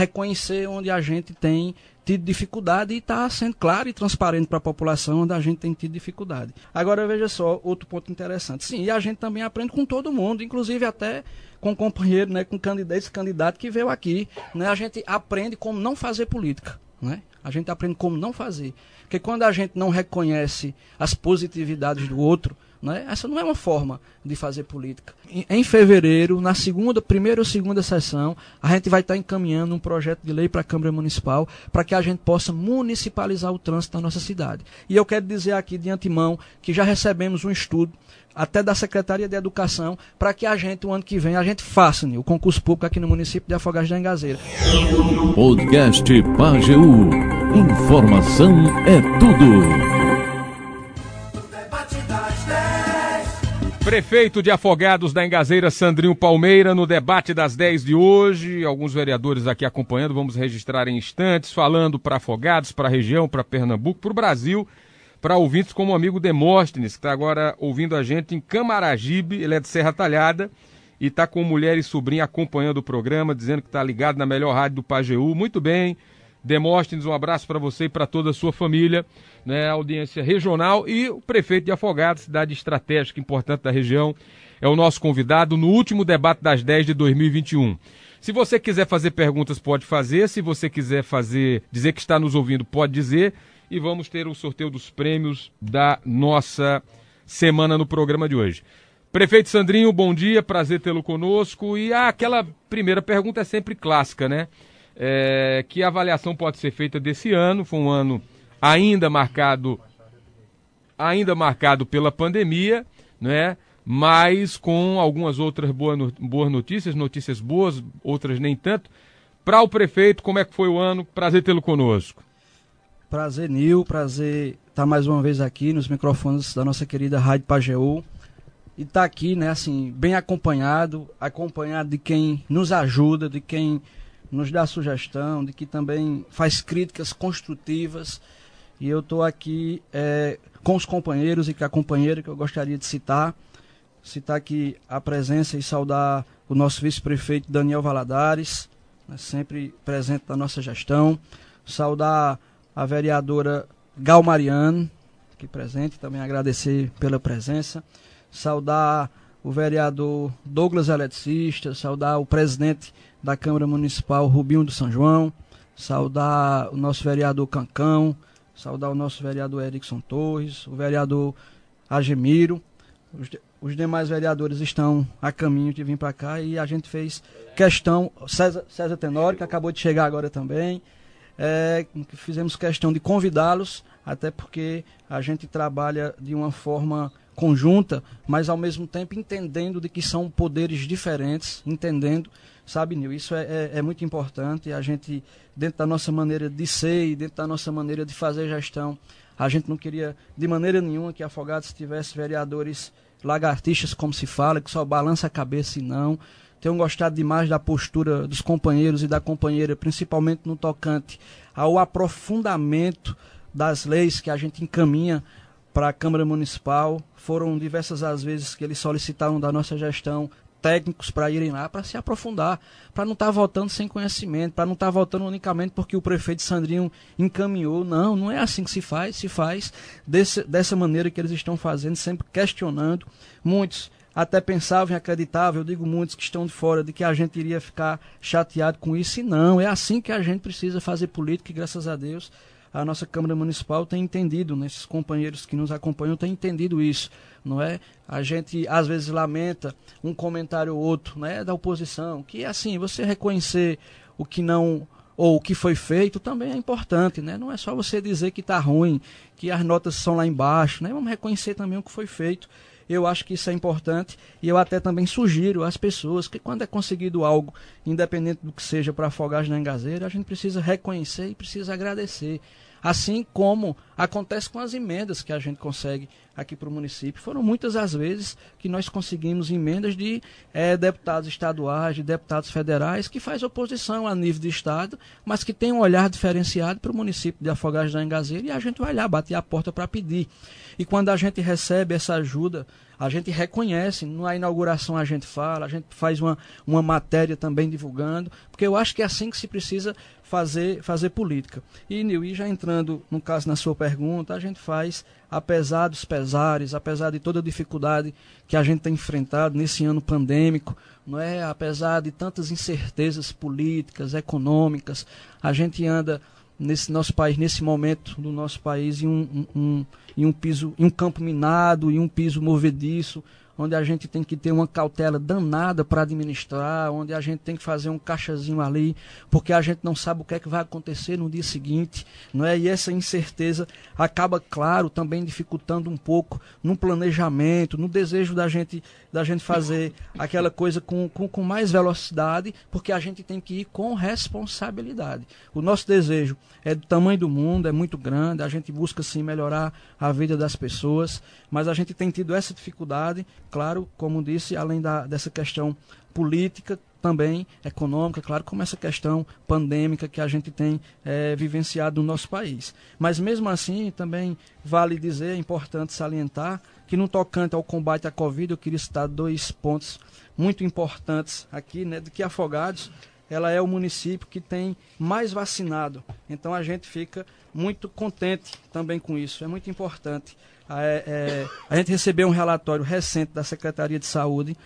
reconhecer onde a gente tem tido dificuldade e está sendo claro e transparente para a população onde a gente tem tido dificuldade. Agora veja só, outro ponto interessante. Sim, e a gente também aprende com todo mundo, inclusive até com companheiro, né, com candidato, esse candidato que veio aqui. Né, a gente aprende como não fazer política. Né? A gente aprende como não fazer. Porque quando a gente não reconhece as positividades do outro, né? Essa não é uma forma de fazer política. Em, em, fevereiro, na segunda, primeira ou segunda sessão, a gente vai estar encaminhando um projeto de lei para a Câmara Municipal para que a gente possa municipalizar o trânsito na nossa cidade. E eu quero dizer aqui de antemão que já recebemos um estudo até da Secretaria de Educação, para que a gente, o ano que vem, a gente faça né, o concurso público aqui no município de Afogados da Engazeira. Podcast Pageu. Informação é tudo. Prefeito de Afogados da Engazeira, Sandrinho Palmeira, no debate das 10 de hoje. Alguns vereadores aqui acompanhando, vamos registrar em instantes, falando para Afogados, para a região, para Pernambuco, para o Brasil, para ouvintes como o amigo Demóstenes, que está agora ouvindo a gente em Camaragibe, ele é de Serra Talhada, e está com mulher e sobrinha acompanhando o programa, dizendo que está ligado na melhor rádio do Pajeú. Muito bem, Demóstenes, um abraço para você e para toda a sua família, né, audiência regional e o prefeito de Afogados, cidade estratégica importante da região, é o nosso convidado no último debate das 10 de 2021. Se você quiser fazer perguntas, pode fazer. Se você quiser fazer, dizer que está nos ouvindo, pode dizer. E vamos ter o sorteio dos prêmios da nossa semana no programa de hoje. Prefeito Sandrinho, bom dia, prazer tê-lo conosco. E ah, aquela primeira pergunta é sempre clássica, né? É, que avaliação pode ser feita desse ano. Foi um ano ainda marcado, ainda marcado pela pandemia, né? mas com algumas outras boas notícias, notícias boas, outras nem tanto. Para o prefeito, como é que foi o ano? Prazer tê-lo conosco. Prazer, Nil. Prazer estar mais uma vez aqui nos microfones da nossa querida Rádio Pajeú. E estar tá aqui, né, assim, bem acompanhado, acompanhado de quem nos ajuda, de quem nos dá sugestão, de que também faz críticas construtivas. E eu estou aqui é, com os companheiros e com a companheira que eu gostaria de citar. Citar aqui a presença e saudar o nosso vice-prefeito Daniel Valadares, né, sempre presente na nossa gestão. Saudar a vereadora Gal Mariano, aqui presente, também agradecer pela presença. Saudar o vereador Douglas Eletricista, saudar o presidente da Câmara Municipal Rubinho do São João, saudar o nosso vereador Cancão, saudar o nosso vereador Erickson Torres, o vereador Agemiro. Os, os demais vereadores estão a caminho de vir para cá e a gente fez questão, César, César Tenório, que acabou de chegar agora também, é, fizemos questão de convidá-los, até porque a gente trabalha de uma forma conjunta, mas ao mesmo tempo entendendo de que são poderes diferentes, entendendo Sabe, Nil, isso é, é, é, muito importante. A gente, dentro da nossa maneira de ser e dentro da nossa maneira de fazer gestão, a gente não queria de maneira nenhuma que Afogados tivesse vereadores lagartixas, como se fala, que só balança a cabeça e não. Tenho gostado demais da postura dos companheiros e da companheira, principalmente no tocante ao aprofundamento das leis que a gente encaminha para a Câmara Municipal. Foram diversas as vezes que eles solicitaram da nossa gestão técnicos para irem lá para se aprofundar, para não estar tá votando sem conhecimento, para não estar tá votando unicamente porque o prefeito Sandrinho encaminhou. Não, não é assim que se faz, se faz desse, dessa maneira que eles estão fazendo, sempre questionando. Muitos até pensavam e acreditavam, eu digo muitos que estão de fora, de que a gente iria ficar chateado com isso, e não, é assim que a gente precisa fazer política, e graças a Deus a nossa Câmara Municipal tem entendido, né, esses companheiros que nos acompanham têm entendido isso, não é? A gente às vezes lamenta um comentário ou outro, né, da oposição, que assim, você reconhecer o que não ou o que foi feito também é importante, né? Não é só você dizer que está ruim, que as notas são lá embaixo, né? Vamos reconhecer também o que foi feito. Eu acho que isso é importante e eu até também sugiro às pessoas que quando é conseguido algo, independente do que seja para afogar na engazeira, a gente precisa reconhecer e precisa agradecer. Assim como acontece com as emendas que a gente consegue aqui para o município. Foram muitas as vezes que nós conseguimos emendas de é, deputados estaduais, de deputados federais, que faz oposição a nível de Estado, mas que tem um olhar diferenciado para o município de Afogados da Engazeira e a gente vai lá, bater a porta para pedir. E quando a gente recebe essa ajuda, A gente reconhece, na inauguração a gente fala, a gente faz uma, uma matéria também divulgando, porque eu acho que é assim que se precisa fazer, fazer política. E, Nil, já entrando, no caso, na sua pergunta, a gente faz, apesar dos pesares, apesar de toda a dificuldade que a gente tem enfrentado nesse ano pandêmico, não é? apesar de tantas incertezas políticas, econômicas, a gente anda nesse nosso país, nesse momento do nosso país, em um, um, um, em um piso, em um campo minado, em um piso movediço, onde a gente tem que ter uma cautela danada para administrar, onde a gente tem que fazer um caixazinho ali, porque a gente não sabe o que é que vai acontecer no dia seguinte, não é? E essa incerteza acaba, claro, também dificultando um pouco no planejamento, no desejo da gente da gente fazer aquela coisa com, com, com mais velocidade, porque a gente tem que ir com responsabilidade. O nosso desejo é do tamanho do mundo, é muito grande, a gente busca sim melhorar a vida das pessoas, mas a gente tem tido essa dificuldade, claro, como disse, além da, dessa questão política, também econômica, claro, como essa questão pandêmica que a gente tem é, vivenciado no nosso país. Mas mesmo assim, também vale dizer, é importante salientar, que no tocante ao combate à Covid, eu queria citar dois pontos muito importantes aqui, né, de que Afogados ela é o município que tem mais vacinado. Então a gente fica muito contente também com isso. É muito importante. É, é, a gente recebeu um relatório recente da Secretaria de Saúde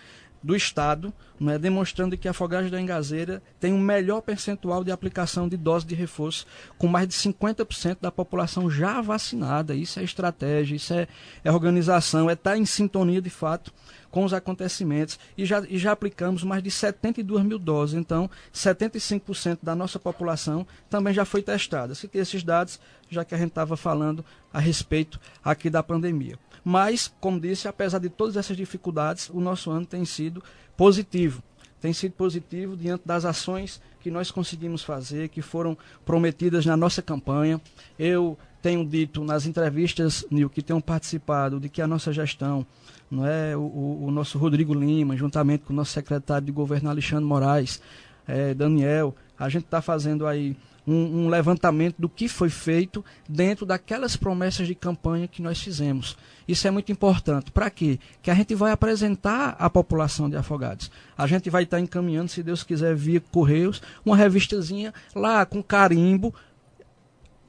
do Estado, né, demonstrando que a Afogados da Engazeira tem um melhor percentual de aplicação de dose de reforço, com mais de 50% da população já vacinada. Isso é estratégia, isso é, é organização, é estar tá em sintonia de fato com os acontecimentos e já, e já aplicamos mais de 72 mil doses. Então, 75% da nossa população também já foi testada. Tem esses dados, já que a gente estava falando a respeito aqui da pandemia. Mas, como disse, apesar de todas essas dificuldades, o nosso ano tem sido positivo. Tem sido positivo diante das ações que nós conseguimos fazer, que foram prometidas na nossa campanha. Eu tenho dito nas entrevistas, Nil, que tenham participado, de que a nossa gestão, não é o, o nosso Rodrigo Lima, juntamente com o nosso secretário de governo Alexandre Moraes, é, Daniel, a gente está fazendo aí um, um, levantamento do que foi feito dentro daquelas promessas de campanha que nós fizemos. Isso é muito importante. Para quê? Que a gente vai apresentar à população de Afogados. A gente vai estar encaminhando, se Deus quiser, via Correios, uma revistazinha lá com carimbo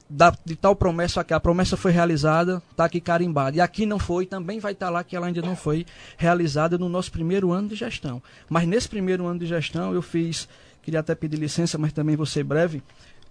da, de tal promessa aqui. A promessa foi realizada, está aqui carimbada. E aqui não foi, também vai estar lá que ela ainda não foi realizada no nosso primeiro ano de gestão. Mas nesse primeiro ano de gestão eu fiz, queria até pedir licença, mas também vou ser breve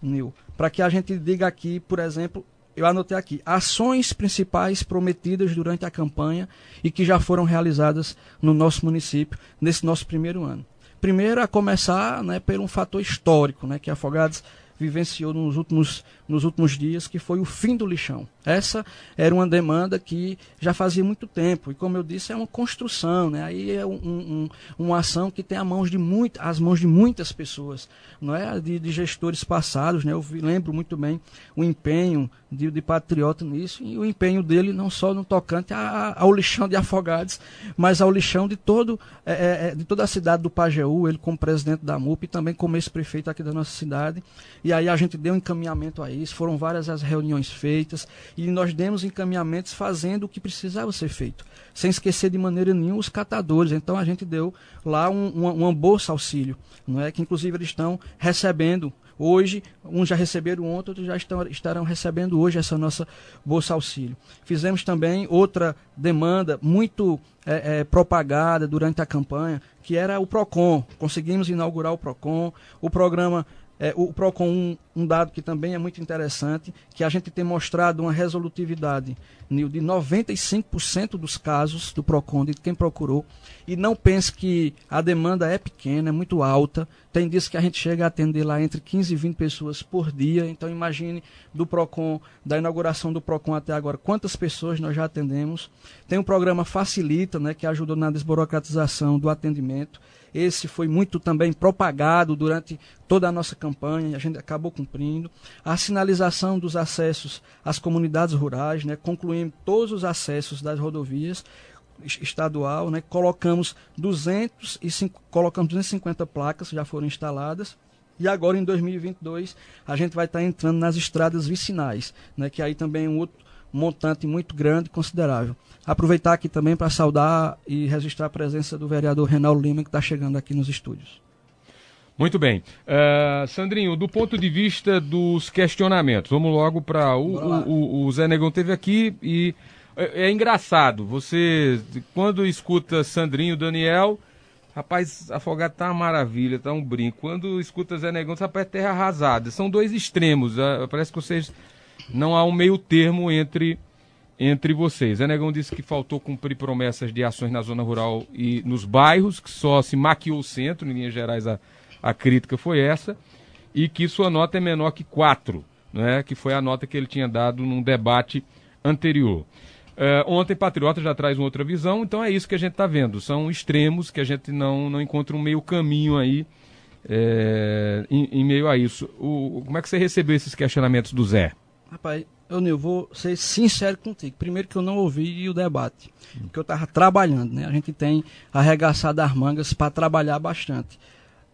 Nil, para que a gente diga aqui, por exemplo, eu anotei aqui, ações principais prometidas durante a campanha e que já foram realizadas no nosso município nesse nosso primeiro ano. Primeiro, a começar né, por um fator histórico, né, que Afogados vivenciou nos últimos, nos últimos dias, que foi o fim do lixão. Essa era uma demanda que já fazia muito tempo. E como eu disse, é uma construção, né? Aí é um, um, uma ação que tem as mãos de, muito, as mãos de muitas pessoas, não é? De, de gestores passados, né? Eu lembro muito bem o empenho de, de Patriota nisso, e o empenho dele não só no tocante a, ao lixão de Afogados, mas ao lixão de, todo, é, é, é de toda a cidade do Pajeú, ele como presidente da MUP e também como ex-prefeito aqui da nossa cidade. E aí a gente deu um encaminhamento a isso, foram várias as reuniões feitas, e nós demos encaminhamentos fazendo o que precisava ser feito, sem esquecer de maneira nenhuma os catadores. Então a gente deu lá um, uma bolsa auxílio, não é? que inclusive eles estão recebendo Hoje, uns já receberam ontem, outros já estão, estarão recebendo hoje essa nossa Bolsa Auxílio. Fizemos também outra demanda muito é, é, propagada durante a campanha, que era o PROCON. Conseguimos inaugurar o PROCON, o programa é, o PROCON, um, um, dado que também é muito interessante, que a gente tem mostrado uma resolutividade de 95% dos casos do PROCON, de quem procurou, e não pense que a demanda é pequena, é muito alta, tem dias que a gente chega a atender lá entre 15 e 20 pessoas por dia, então imagine do PROCON, da inauguração do PROCON até agora, quantas pessoas nós já atendemos. Tem um programa Facilita, né, que ajudou na desburocratização do atendimento, esse foi muito também propagado durante toda a nossa campanha a gente acabou cumprindo. A sinalização dos acessos às comunidades rurais, né, concluindo todos os acessos das rodovias estadual, né, colocamos 205, colocamos 250 placas, já foram instaladas. E agora, em 2022, a gente vai estar entrando nas estradas vicinais, né, que aí também é um outro, montante muito grande e considerável. Aproveitar aqui também para saudar e registrar a presença do vereador Renaldo Lima, que está chegando aqui nos estúdios. Muito bem. Uh, Sandrinho, do ponto de vista dos questionamentos, vamos logo para. O, o, o, Zé Negão teve aqui e é, é, engraçado. Você, quando escuta Sandrinho, Daniel, rapaz, Afogado tá uma maravilha, tá um brinco. Quando escuta Zé Negão, rapaz, é terra arrasada. São dois extremos. Uh, parece que vocês. Não há um meio termo entre entre vocês. Zé Negão disse que faltou cumprir promessas de ações na zona rural e nos bairros, que só se maquiou o centro, em linhas gerais a, a crítica foi essa, e que sua nota é menor que 4, né, que foi a nota que ele tinha dado num debate anterior. Uh, ontem Patriota já traz uma outra visão, então é isso que a gente está vendo. São extremos que a gente não, não encontra um meio caminho aí é, em, em, meio a isso. O, como é que você recebeu esses questionamentos do Zé? Rapaz, eu, Nil, vou ser sincero contigo. Primeiro que eu não ouvi o debate, porque eu estava trabalhando, né? A gente tem arregaçado as mangas para trabalhar bastante.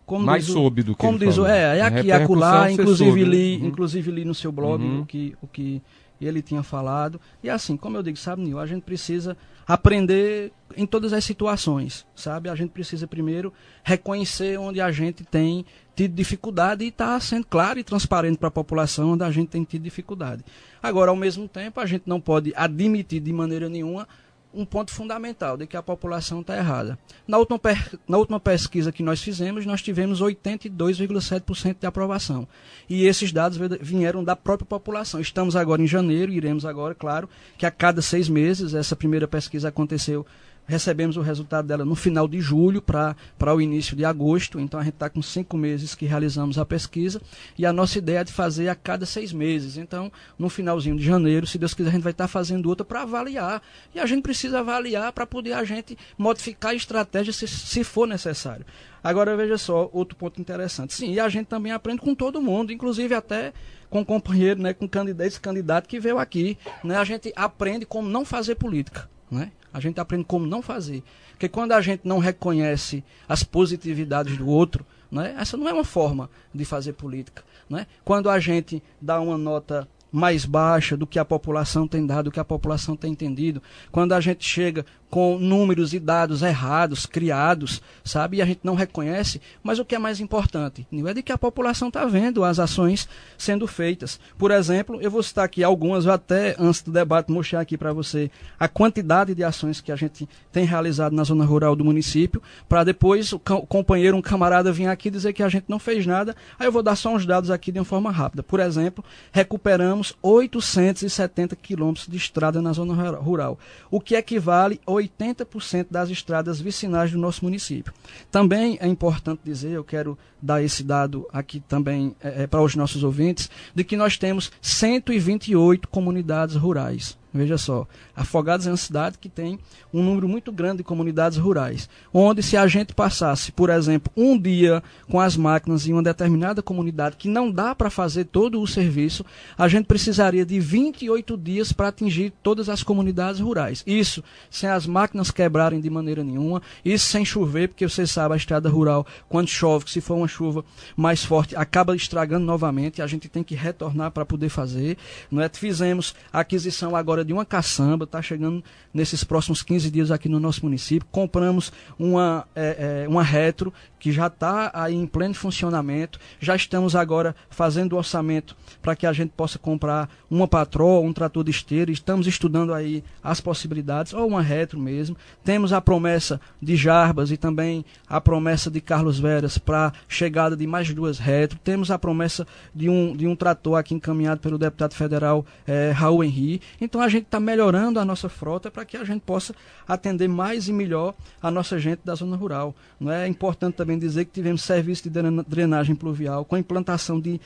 Como Mais diz soube do que Como diz o, é, é aqui, acolá, inclusive li, uhum. inclusive li no seu blog uhum. o, que, o que ele tinha falado. E assim, como eu digo, sabe, Nil, a gente precisa aprender em todas as situações, sabe? A gente precisa primeiro reconhecer onde a gente tem tido dificuldade e estar tá sendo claro e transparente para a população onde a gente tem tido dificuldade. Agora, ao mesmo tempo, a gente não pode admitir de maneira nenhuma um ponto fundamental de que a população está errada. Na última, na última pesquisa que nós fizemos, nós tivemos 82,7% de aprovação. E esses dados vieram da própria população. Estamos agora em janeiro, iremos agora, claro, que a cada seis meses, essa primeira pesquisa aconteceu recebemos o resultado dela no final de julho para o início de agosto. Então a gente está com cinco meses que realizamos a pesquisa e a nossa ideia é de fazer a cada seis meses. Então, no finalzinho de janeiro, se Deus quiser, a gente vai estar tá fazendo outra para avaliar. E a gente precisa avaliar para poder a gente modificar a estratégia se, se for necessário. Agora veja só, outro ponto interessante. Sim, e a gente também aprende com todo mundo, inclusive até com companheiro, né, com candidato, esse candidato que veio aqui. Né, a gente aprende como não fazer política. Né? A gente aprende como não fazer. Porque quando a gente não reconhece as positividades do outro, né, essa não é uma forma de fazer política. Né? Quando a gente dá uma nota mais baixa do que a população tem dado, do que a população tem entendido, quando a gente chega com números e dados errados, criados, sabe? E a gente não reconhece. Mas o que é mais importante é de que a população está vendo as ações sendo feitas. Por exemplo, eu vou citar aqui algumas, eu até antes do debate mostrar aqui para você a quantidade de ações que a gente tem realizado na zona rural do município, para depois o companheiro, um camarada vir aqui dizer que a gente não fez nada. Aí eu vou dar só uns dados aqui de uma forma rápida. Por exemplo, recuperamos 870 quilômetros de estrada na zona rural, o que equivale a 80% das estradas vicinais do nosso município. Também é importante dizer, eu quero dar esse dado aqui também é para os nossos ouvintes, de que nós temos 128 comunidades rurais. Veja só, Afogados é uma cidade que tem um número muito grande de comunidades rurais, onde se a gente passasse, por exemplo, um dia com as máquinas em uma determinada comunidade que não dá para fazer todo o serviço, a gente precisaria de 28 dias para atingir todas as comunidades rurais. Isso sem as máquinas quebrarem de maneira nenhuma, isso sem chover, porque você sabe, a estrada rural, quando chove, se for uma chuva mais forte, acaba estragando novamente, a gente tem que retornar para poder fazer. Não é? Fizemos aquisição agora de uma caçamba, está chegando nesses próximos 15 dias aqui no nosso município. Compramos uma, é, é, uma retro que já está aí em pleno funcionamento. Já estamos agora fazendo o orçamento para que a gente possa comprar uma patroa, um trator de esteira. Estamos estudando aí as possibilidades, ou uma retro mesmo. Temos a promessa de Jarbas e também a promessa de Carlos Veras para chegada de mais duas retro. Temos a promessa de um, de um trator aqui encaminhado pelo deputado federal é, Raul Henri. Então a gente está melhorando a nossa frota para que a gente possa atender mais e melhor a nossa gente da zona rural. Não é importante também dizer que tivemos serviço de drenagem pluvial com implantação de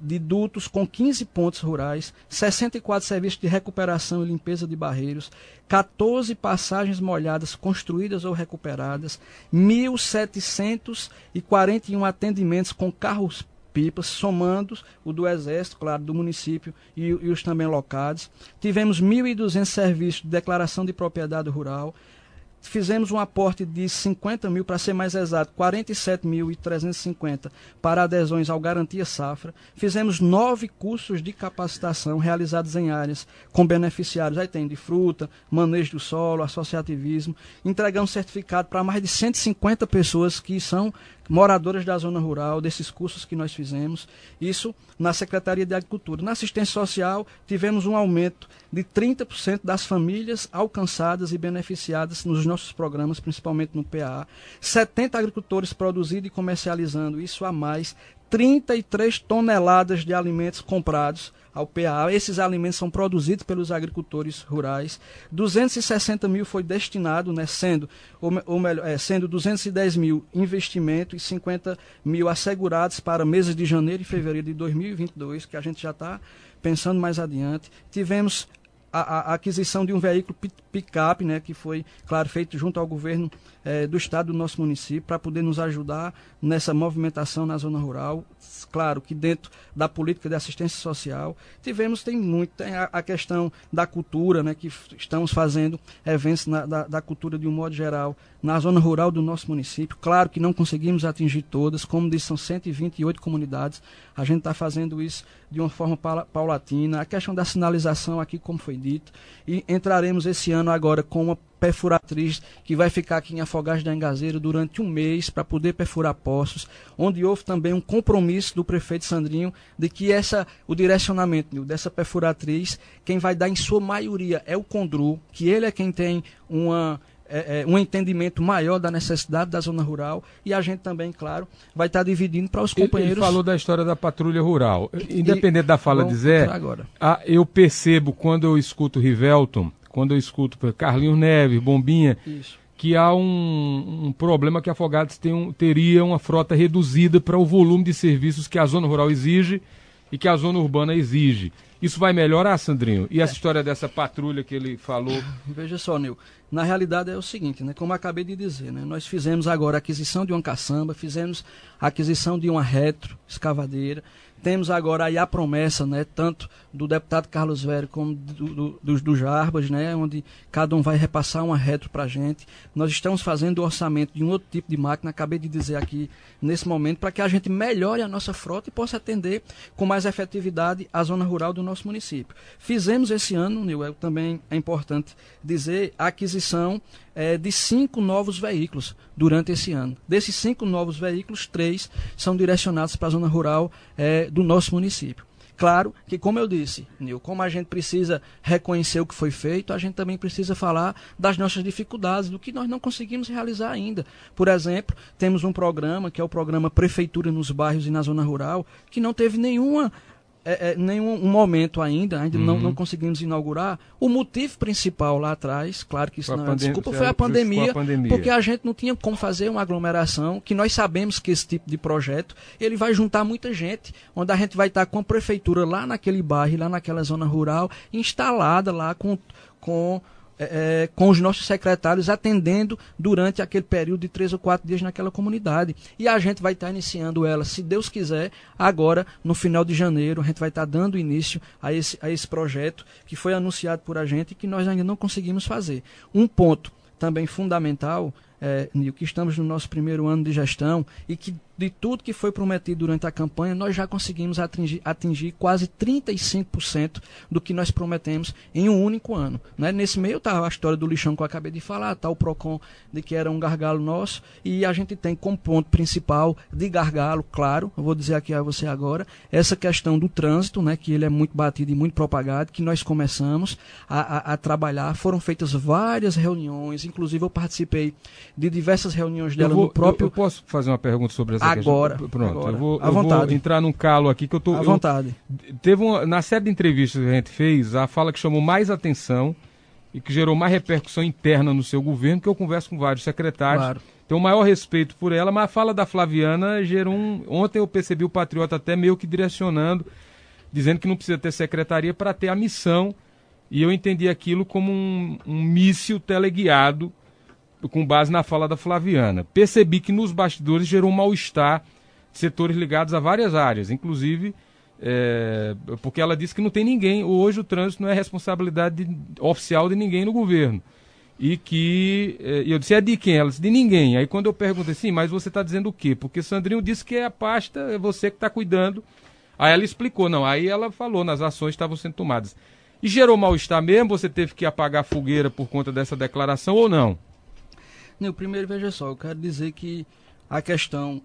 de dutos com 15 pontos rurais, 64 serviços de recuperação e limpeza de barreiros, 14 passagens molhadas construídas ou recuperadas, 1.741 atendimentos com carros pipas, somando o do Exército, claro, do município e, e os também locados. Tivemos 1.200 serviços de declaração de propriedade rural, fizemos um aporte de 50 mil, para ser mais exato, 47.350 para adesões ao Garantia Safra. Fizemos nove cursos de capacitação realizados em áreas com beneficiários. Aí tem de fruta, manejo do solo, associativismo. Entregamos certificado para mais de 150 pessoas que são moradoras da zona rural, desses cursos que nós fizemos, isso na Secretaria de Agricultura. Na assistência social, tivemos um aumento de 30% das famílias alcançadas e beneficiadas nos nossos programas, principalmente no PA. 70 agricultores produzindo e comercializando isso a mais, 33 toneladas de alimentos comprados ao PA. Esses alimentos são produzidos pelos agricultores rurais. 260 mil foi destinado, né, sendo, ou, ou melhor, é, sendo 210 mil investimento e 50 mil assegurados para meses de janeiro e fevereiro de 2022, que a gente já está pensando mais adiante. Tivemos a, a, aquisição de um veículo picape, né, que foi, claro, feito junto ao governo eh, do estado do nosso município, para poder nos ajudar nessa movimentação na zona rural. Claro que dentro da política de assistência social, tivemos, tem muito, tem a, a questão da cultura, né, que estamos fazendo eventos na, da, da cultura de um modo geral na zona rural do nosso município. Claro que não conseguimos atingir todas, como disse, são 128 comunidades. A gente está fazendo isso de uma forma paulatina. A questão da sinalização aqui, como foi dito, e entraremos esse ano agora com uma perfuratriz que vai ficar aqui em Afogados da Engazeira durante um mês para poder perfurar poços, onde houve também um compromisso do prefeito Sandrinho de que essa o direcionamento dessa perfuratriz, quem vai dar em sua maioria é o Condru, que ele é quem tem uma é, é, um entendimento maior da necessidade da zona rural e a gente também, claro, vai estar dividindo para os companheiros. Ele falou da história da patrulha rural. Independente e, da fala de Zé, agora. A, eu percebo quando eu escuto Rivelton quando eu escuto Carlinhos Neves, Bombinha, Isso. que há um, um, problema que Afogados tem um, teria uma frota reduzida para o volume de serviços que a zona rural exige e que a zona urbana exige. Isso vai melhorar, Sandrinho? E essa é. história dessa patrulha que ele falou? Veja só, Nil. Na realidade é o seguinte, né? Como acabei de dizer, né? Nós fizemos agora a aquisição de uma caçamba, fizemos a aquisição de uma retro escavadeira, temos agora aí a promessa, né, tanto do deputado Carlos Velho como do, do, dos do Jarbas, né, onde cada um vai repassar uma retro para a gente. Nós estamos fazendo o orçamento de um outro tipo de máquina, acabei de dizer aqui nesse momento, para que a gente melhore a nossa frota e possa atender com mais efetividade a zona rural do nosso município. Fizemos esse ano, Nil, também é importante dizer, a aquisição é, de cinco novos veículos durante esse ano. Desses cinco novos veículos, três são direcionados para a zona rural é, do nosso município. Claro que, como eu disse, Nil, como a gente precisa reconhecer o que foi feito, a gente também precisa falar das nossas dificuldades, do que nós não conseguimos realizar ainda. Por exemplo, temos um programa, que é o programa Prefeitura nos Bairros e na Zona Rural, que não teve nenhuma é, é, nenhum um momento ainda, ainda uhum. não, não conseguimos inaugurar. O motivo principal lá atrás, claro que isso não é desculpa, foi a pandemia, a pandemia, porque a gente não tinha como fazer uma aglomeração, que nós sabemos que esse tipo de projeto, ele vai juntar muita gente, onde a gente vai estar com a prefeitura lá naquele bairro, lá naquela zona rural, instalada lá com, com é, é, com os nossos secretários atendendo durante aquele período de três ou quatro dias naquela comunidade. E a gente vai estar iniciando ela, se Deus quiser, agora, no final de janeiro, a gente vai estar dando início a esse, a esse projeto que foi anunciado por a gente e que nós ainda não conseguimos fazer. Um ponto também fundamental, é, que estamos no nosso primeiro ano de gestão e que de tudo que foi prometido durante a campanha, nós já conseguimos atingir, atingir quase 35% do que nós prometemos em um único ano. Né? Nesse meio está a história do lixão que eu acabei de falar, está o PROCON de que era um gargalo nosso, e a gente tem como ponto principal de gargalo, claro, eu vou dizer aqui a você agora, essa questão do trânsito, né, que ele é muito batido e muito propagado, que nós começamos a, a, a trabalhar. Foram feitas várias reuniões, inclusive eu participei de diversas reuniões dela vou, no próprio. Eu, eu posso fazer uma pergunta sobre essa agora. Questão. Pronto, agora. eu, vou, eu vou entrar num calo aqui que eu tô. À eu, vontade. Teve uma, na série de entrevistas que a gente fez, a fala que chamou mais atenção e que gerou mais repercussão interna no seu governo, que eu converso com vários secretários. Claro. Tenho o maior respeito por ela, mas a fala da Flaviana gerou um. Ontem eu percebi o Patriota até meio que direcionando, dizendo que não precisa ter secretaria para ter a missão. E eu entendi aquilo como um, um míssil teleguiado com base na fala da Flaviana. Percebi que nos bastidores gerou um mal-estar de setores ligados a várias áreas, inclusive é, porque ela disse que não tem ninguém. Hoje o trânsito não é responsabilidade de, oficial de ninguém no governo. e que. E eu disse, é de quem? Ela disse, de ninguém. Aí quando eu perguntei assim, mas você está dizendo o quê? Porque Sandrinho disse que é a pasta, é você que está cuidando. Aí ela explicou, não. Aí ela falou, nas ações estavam sendo tomadas. E gerou mal-estar mesmo? Você teve que apagar a fogueira por conta dessa declaração ou não? Não, primeiro, veja só, eu quero dizer que a questão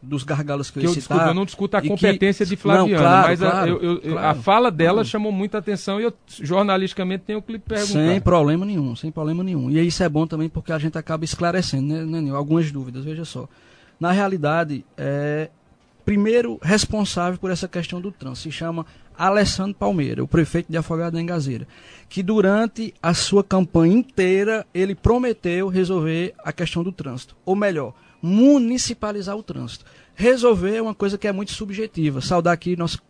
dos gargalos que, que eu, eu citar, eu não discuto a competência que, de Flaviana, não, claro, mas claro, a, eu, eu, claro, a fala dela chamou muita atenção e eu jornalisticamente tenho que lhe perguntar. Sem problema nenhum, sem problema nenhum. E isso é bom também porque a gente acaba esclarecendo, né, né? Algumas dúvidas, veja só. Na realidade, é, primeiro responsável por essa questão do trânsito se chama Alessandro Palmeira, o prefeito de Afogado da Engazeira, que durante a sua campanha inteira ele prometeu resolver a questão do trânsito, ou melhor, municipalizar o trânsito. Resolver é uma coisa que é muito subjetiva. Saudar aqui nosso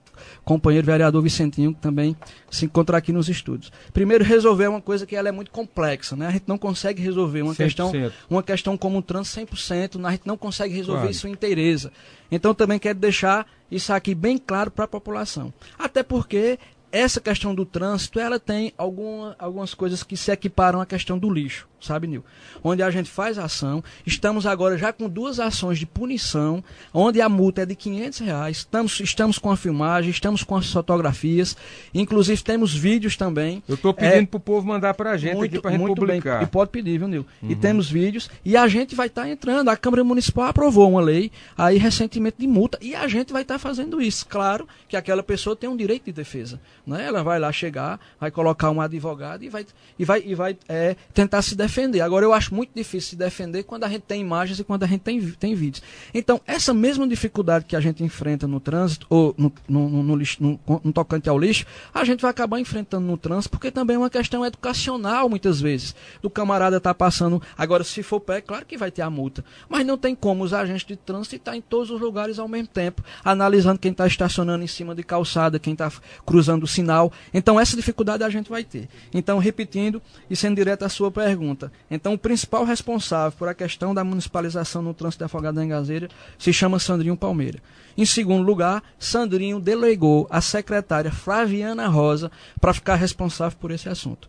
companheiro vereador Vicentinho, que também se encontra aqui nos estúdios. Primeiro, resolver uma coisa que ela é muito complexa, né? A gente não consegue resolver uma 100%. questão, uma questão como o trânsito 100%, a gente não consegue resolver claro. isso inteireza. Então também quero deixar isso aqui bem claro para a população. Até porque essa questão do trânsito, ela tem alguma, algumas coisas que se equiparam à questão do lixo, sabe, Nil? Onde a gente faz ação, estamos agora já com duas ações de punição, onde a multa é de 500 reais, estamos, estamos com a filmagem, estamos com as fotografias, inclusive temos vídeos também. Eu estou pedindo é, para o povo mandar para a gente muito, aqui para a gente publicar. Bem, e pode pedir, viu, Nil? Uhum. E temos vídeos, e a gente vai estar tá entrando, a Câmara Municipal aprovou uma lei aí recentemente de multa, e a gente vai estar tá fazendo isso. Claro que aquela pessoa tem um direito de defesa. Né? Ela vai lá chegar, vai colocar um advogado e vai, e vai, e vai é, tentar se defender. Agora, eu acho muito difícil se defender quando a gente tem imagens e quando a gente tem, tem vídeos. Então, essa mesma dificuldade que a gente enfrenta no trânsito, ou no, no, no, no, lixo, no, no tocante ao lixo, a gente vai acabar enfrentando no trânsito, porque também é uma questão educacional, muitas vezes. Do camarada tá passando. Agora, se for pé, claro que vai ter a multa. Mas não tem como os agentes de trânsito estar em todos os lugares ao mesmo tempo, analisando quem está estacionando em cima de calçada, quem está cruzando o sinal. Então, essa dificuldade a gente vai ter. Então, repetindo e sendo direto à sua pergunta. Então, o principal responsável por a questão da municipalização no trânsito de Afogado da Engazeira se chama Sandrinho Palmeira. Em segundo lugar, Sandrinho delegou a secretária Flaviana Rosa para ficar responsável por esse assunto.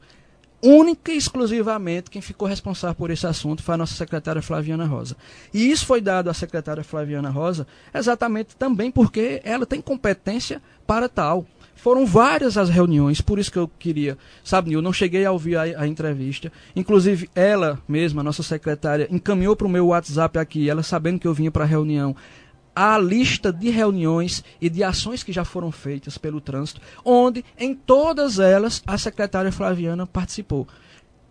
Única e exclusivamente quem ficou responsável por esse assunto foi a nossa secretária Flaviana Rosa. E isso foi dado à secretária Flaviana Rosa exatamente também porque ela tem competência para tal. Foram várias as reuniões, por isso que eu queria. Sabe, eu não cheguei a ouvir a, a entrevista. Inclusive, ela mesma, nossa secretária, encaminhou para o meu WhatsApp aqui, ela sabendo que eu vinha para a reunião, a lista de reuniões e de ações que já foram feitas pelo trânsito, onde em todas elas a secretária Flaviana participou.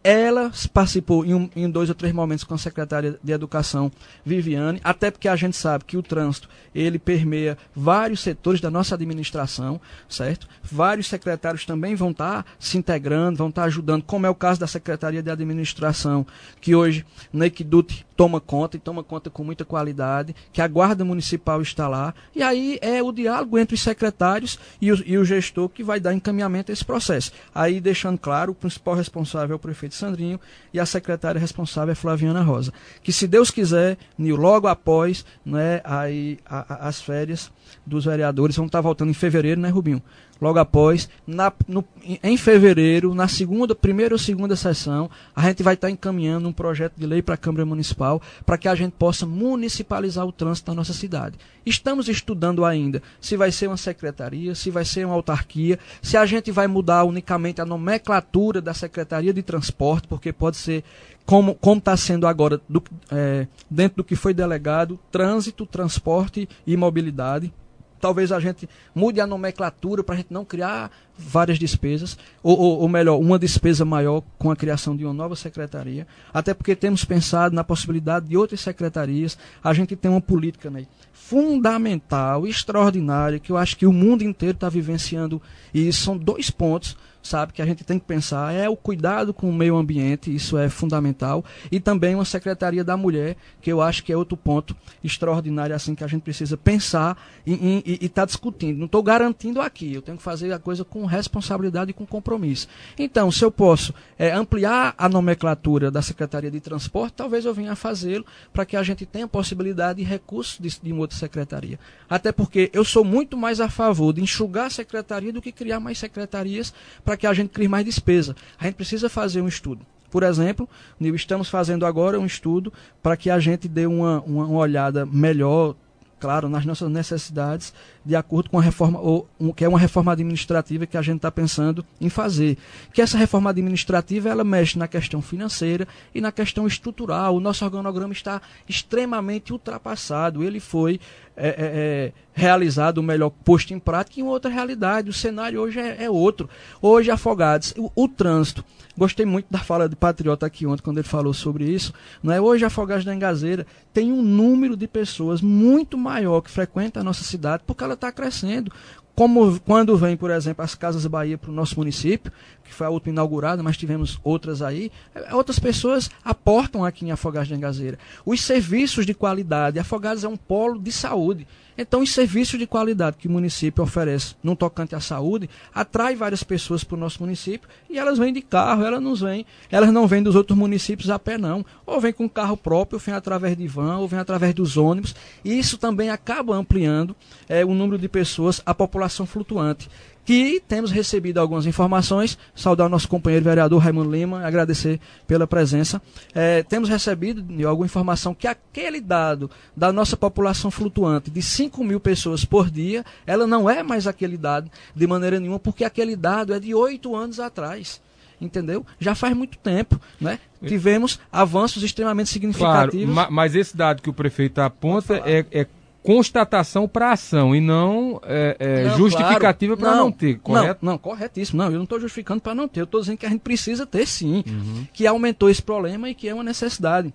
Ela participou em, um, em, dois ou três momentos com a secretária de Educação, Viviane, até porque a gente sabe que o trânsito ele permeia vários setores da nossa administração, certo? Vários secretários também vão estar tá se integrando, vão estar tá ajudando, como é o caso da Secretaria de Administração, que hoje na Equidute toma conta e toma conta com muita qualidade, que a Guarda Municipal está lá, e aí é o diálogo entre os secretários e o, e o gestor que vai dar encaminhamento a esse processo. Aí deixando claro, o principal responsável é o prefeito Sandrinho e a secretária responsável é Flaviana Rosa. Que se Deus quiser, Nil, logo após né, aí, a, a, as férias dos vereadores, vão estar voltando em fevereiro, né, Rubinho? logo após, na, no, em fevereiro, na segunda, primeira ou segunda sessão, a gente vai estar encaminhando um projeto de lei para a Câmara Municipal para que a gente possa municipalizar o trânsito na nossa cidade. Estamos estudando ainda se vai ser uma secretaria, se vai ser uma autarquia, se a gente vai mudar unicamente a nomenclatura da Secretaria de Transporte, porque pode ser como está sendo agora do, é, dentro do que foi delegado, trânsito, transporte e mobilidade. Talvez a gente mude a nomenclatura para a gente não criar várias despesas, ou, ou, ou, melhor, uma despesa maior com a criação de uma nova secretaria, até porque temos pensado na possibilidade de outras secretarias. A gente tem uma política né, fundamental, extraordinária, que eu acho que o mundo inteiro está vivenciando, e são dois pontos sabe, que a gente tem que pensar é o cuidado com o meio ambiente, isso é fundamental, e também uma Secretaria da Mulher, que eu acho que é outro ponto extraordinário assim que a gente precisa pensar e estar tá discutindo. Não estou garantindo aqui, eu tenho que fazer a coisa com responsabilidade e com compromisso. Então, se eu posso é, ampliar a nomenclatura da Secretaria de Transporte, talvez eu venha a fazê-lo para que a gente tenha possibilidade e recursos de, de uma outra secretaria. Até porque eu sou muito mais a favor de enxugar a secretaria do que criar mais secretarias para que a gente crie mais despesa. A gente precisa fazer um estudo. Por exemplo, estamos fazendo agora um estudo para que a gente dê uma, uma, uma olhada melhor claro, nas nossas necessidades, de acordo com a reforma, ou, um, que é uma reforma administrativa que a gente está pensando em fazer. Que essa reforma administrativa ela mexe na questão financeira e na questão estrutural. O nosso organograma está extremamente ultrapassado. Ele foi é, é, é, realizado, melhor, posto em prática em outra realidade. O cenário hoje é, é outro. Hoje, Afogados, o, o, trânsito. Gostei muito da fala de Patriota aqui ontem, quando ele falou sobre isso. Não é? Hoje, Afogados da Engazeira tem um número de pessoas muito maior que frequenta a nossa cidade, porque ela está crescendo. Como quando vem, por exemplo, as Casas Bahia para o nosso município, que foi a última inaugurada, mas tivemos outras aí, é, outras pessoas aportam aqui em Afogados de Engazeira. Os serviços de qualidade, Afogados é um polo de saúde. Então, os serviços de qualidade que o município oferece no tocante à saúde atrai várias pessoas para o nosso município e elas vêm de carro, elas não vêm, elas não vêm dos outros municípios a pé, não. Ou vêm com carro próprio, ou vêm através de van, ou vêm através dos ônibus. E isso também acaba ampliando é, o número de pessoas, a população flutuante que temos recebido algumas informações. Saudar o nosso companheiro vereador Raimundo Lima, agradecer pela presença. É, temos recebido alguma informação que aquele dado da nossa população flutuante de 5 mil pessoas por dia, ela não é mais aquele dado de maneira nenhuma, porque aquele dado é de oito anos atrás entendeu? Já faz muito tempo, né? Tivemos avanços extremamente significativos. Claro, mas esse dado que o prefeito aponta é, é constatação para ação e não, é, é, não justificativa claro. para não, não, ter, correto? Não, não corretíssimo. Não, eu não estou justificando para não ter. Eu estou dizendo que a gente precisa ter sim, uhum. que aumentou esse problema e que é uma necessidade.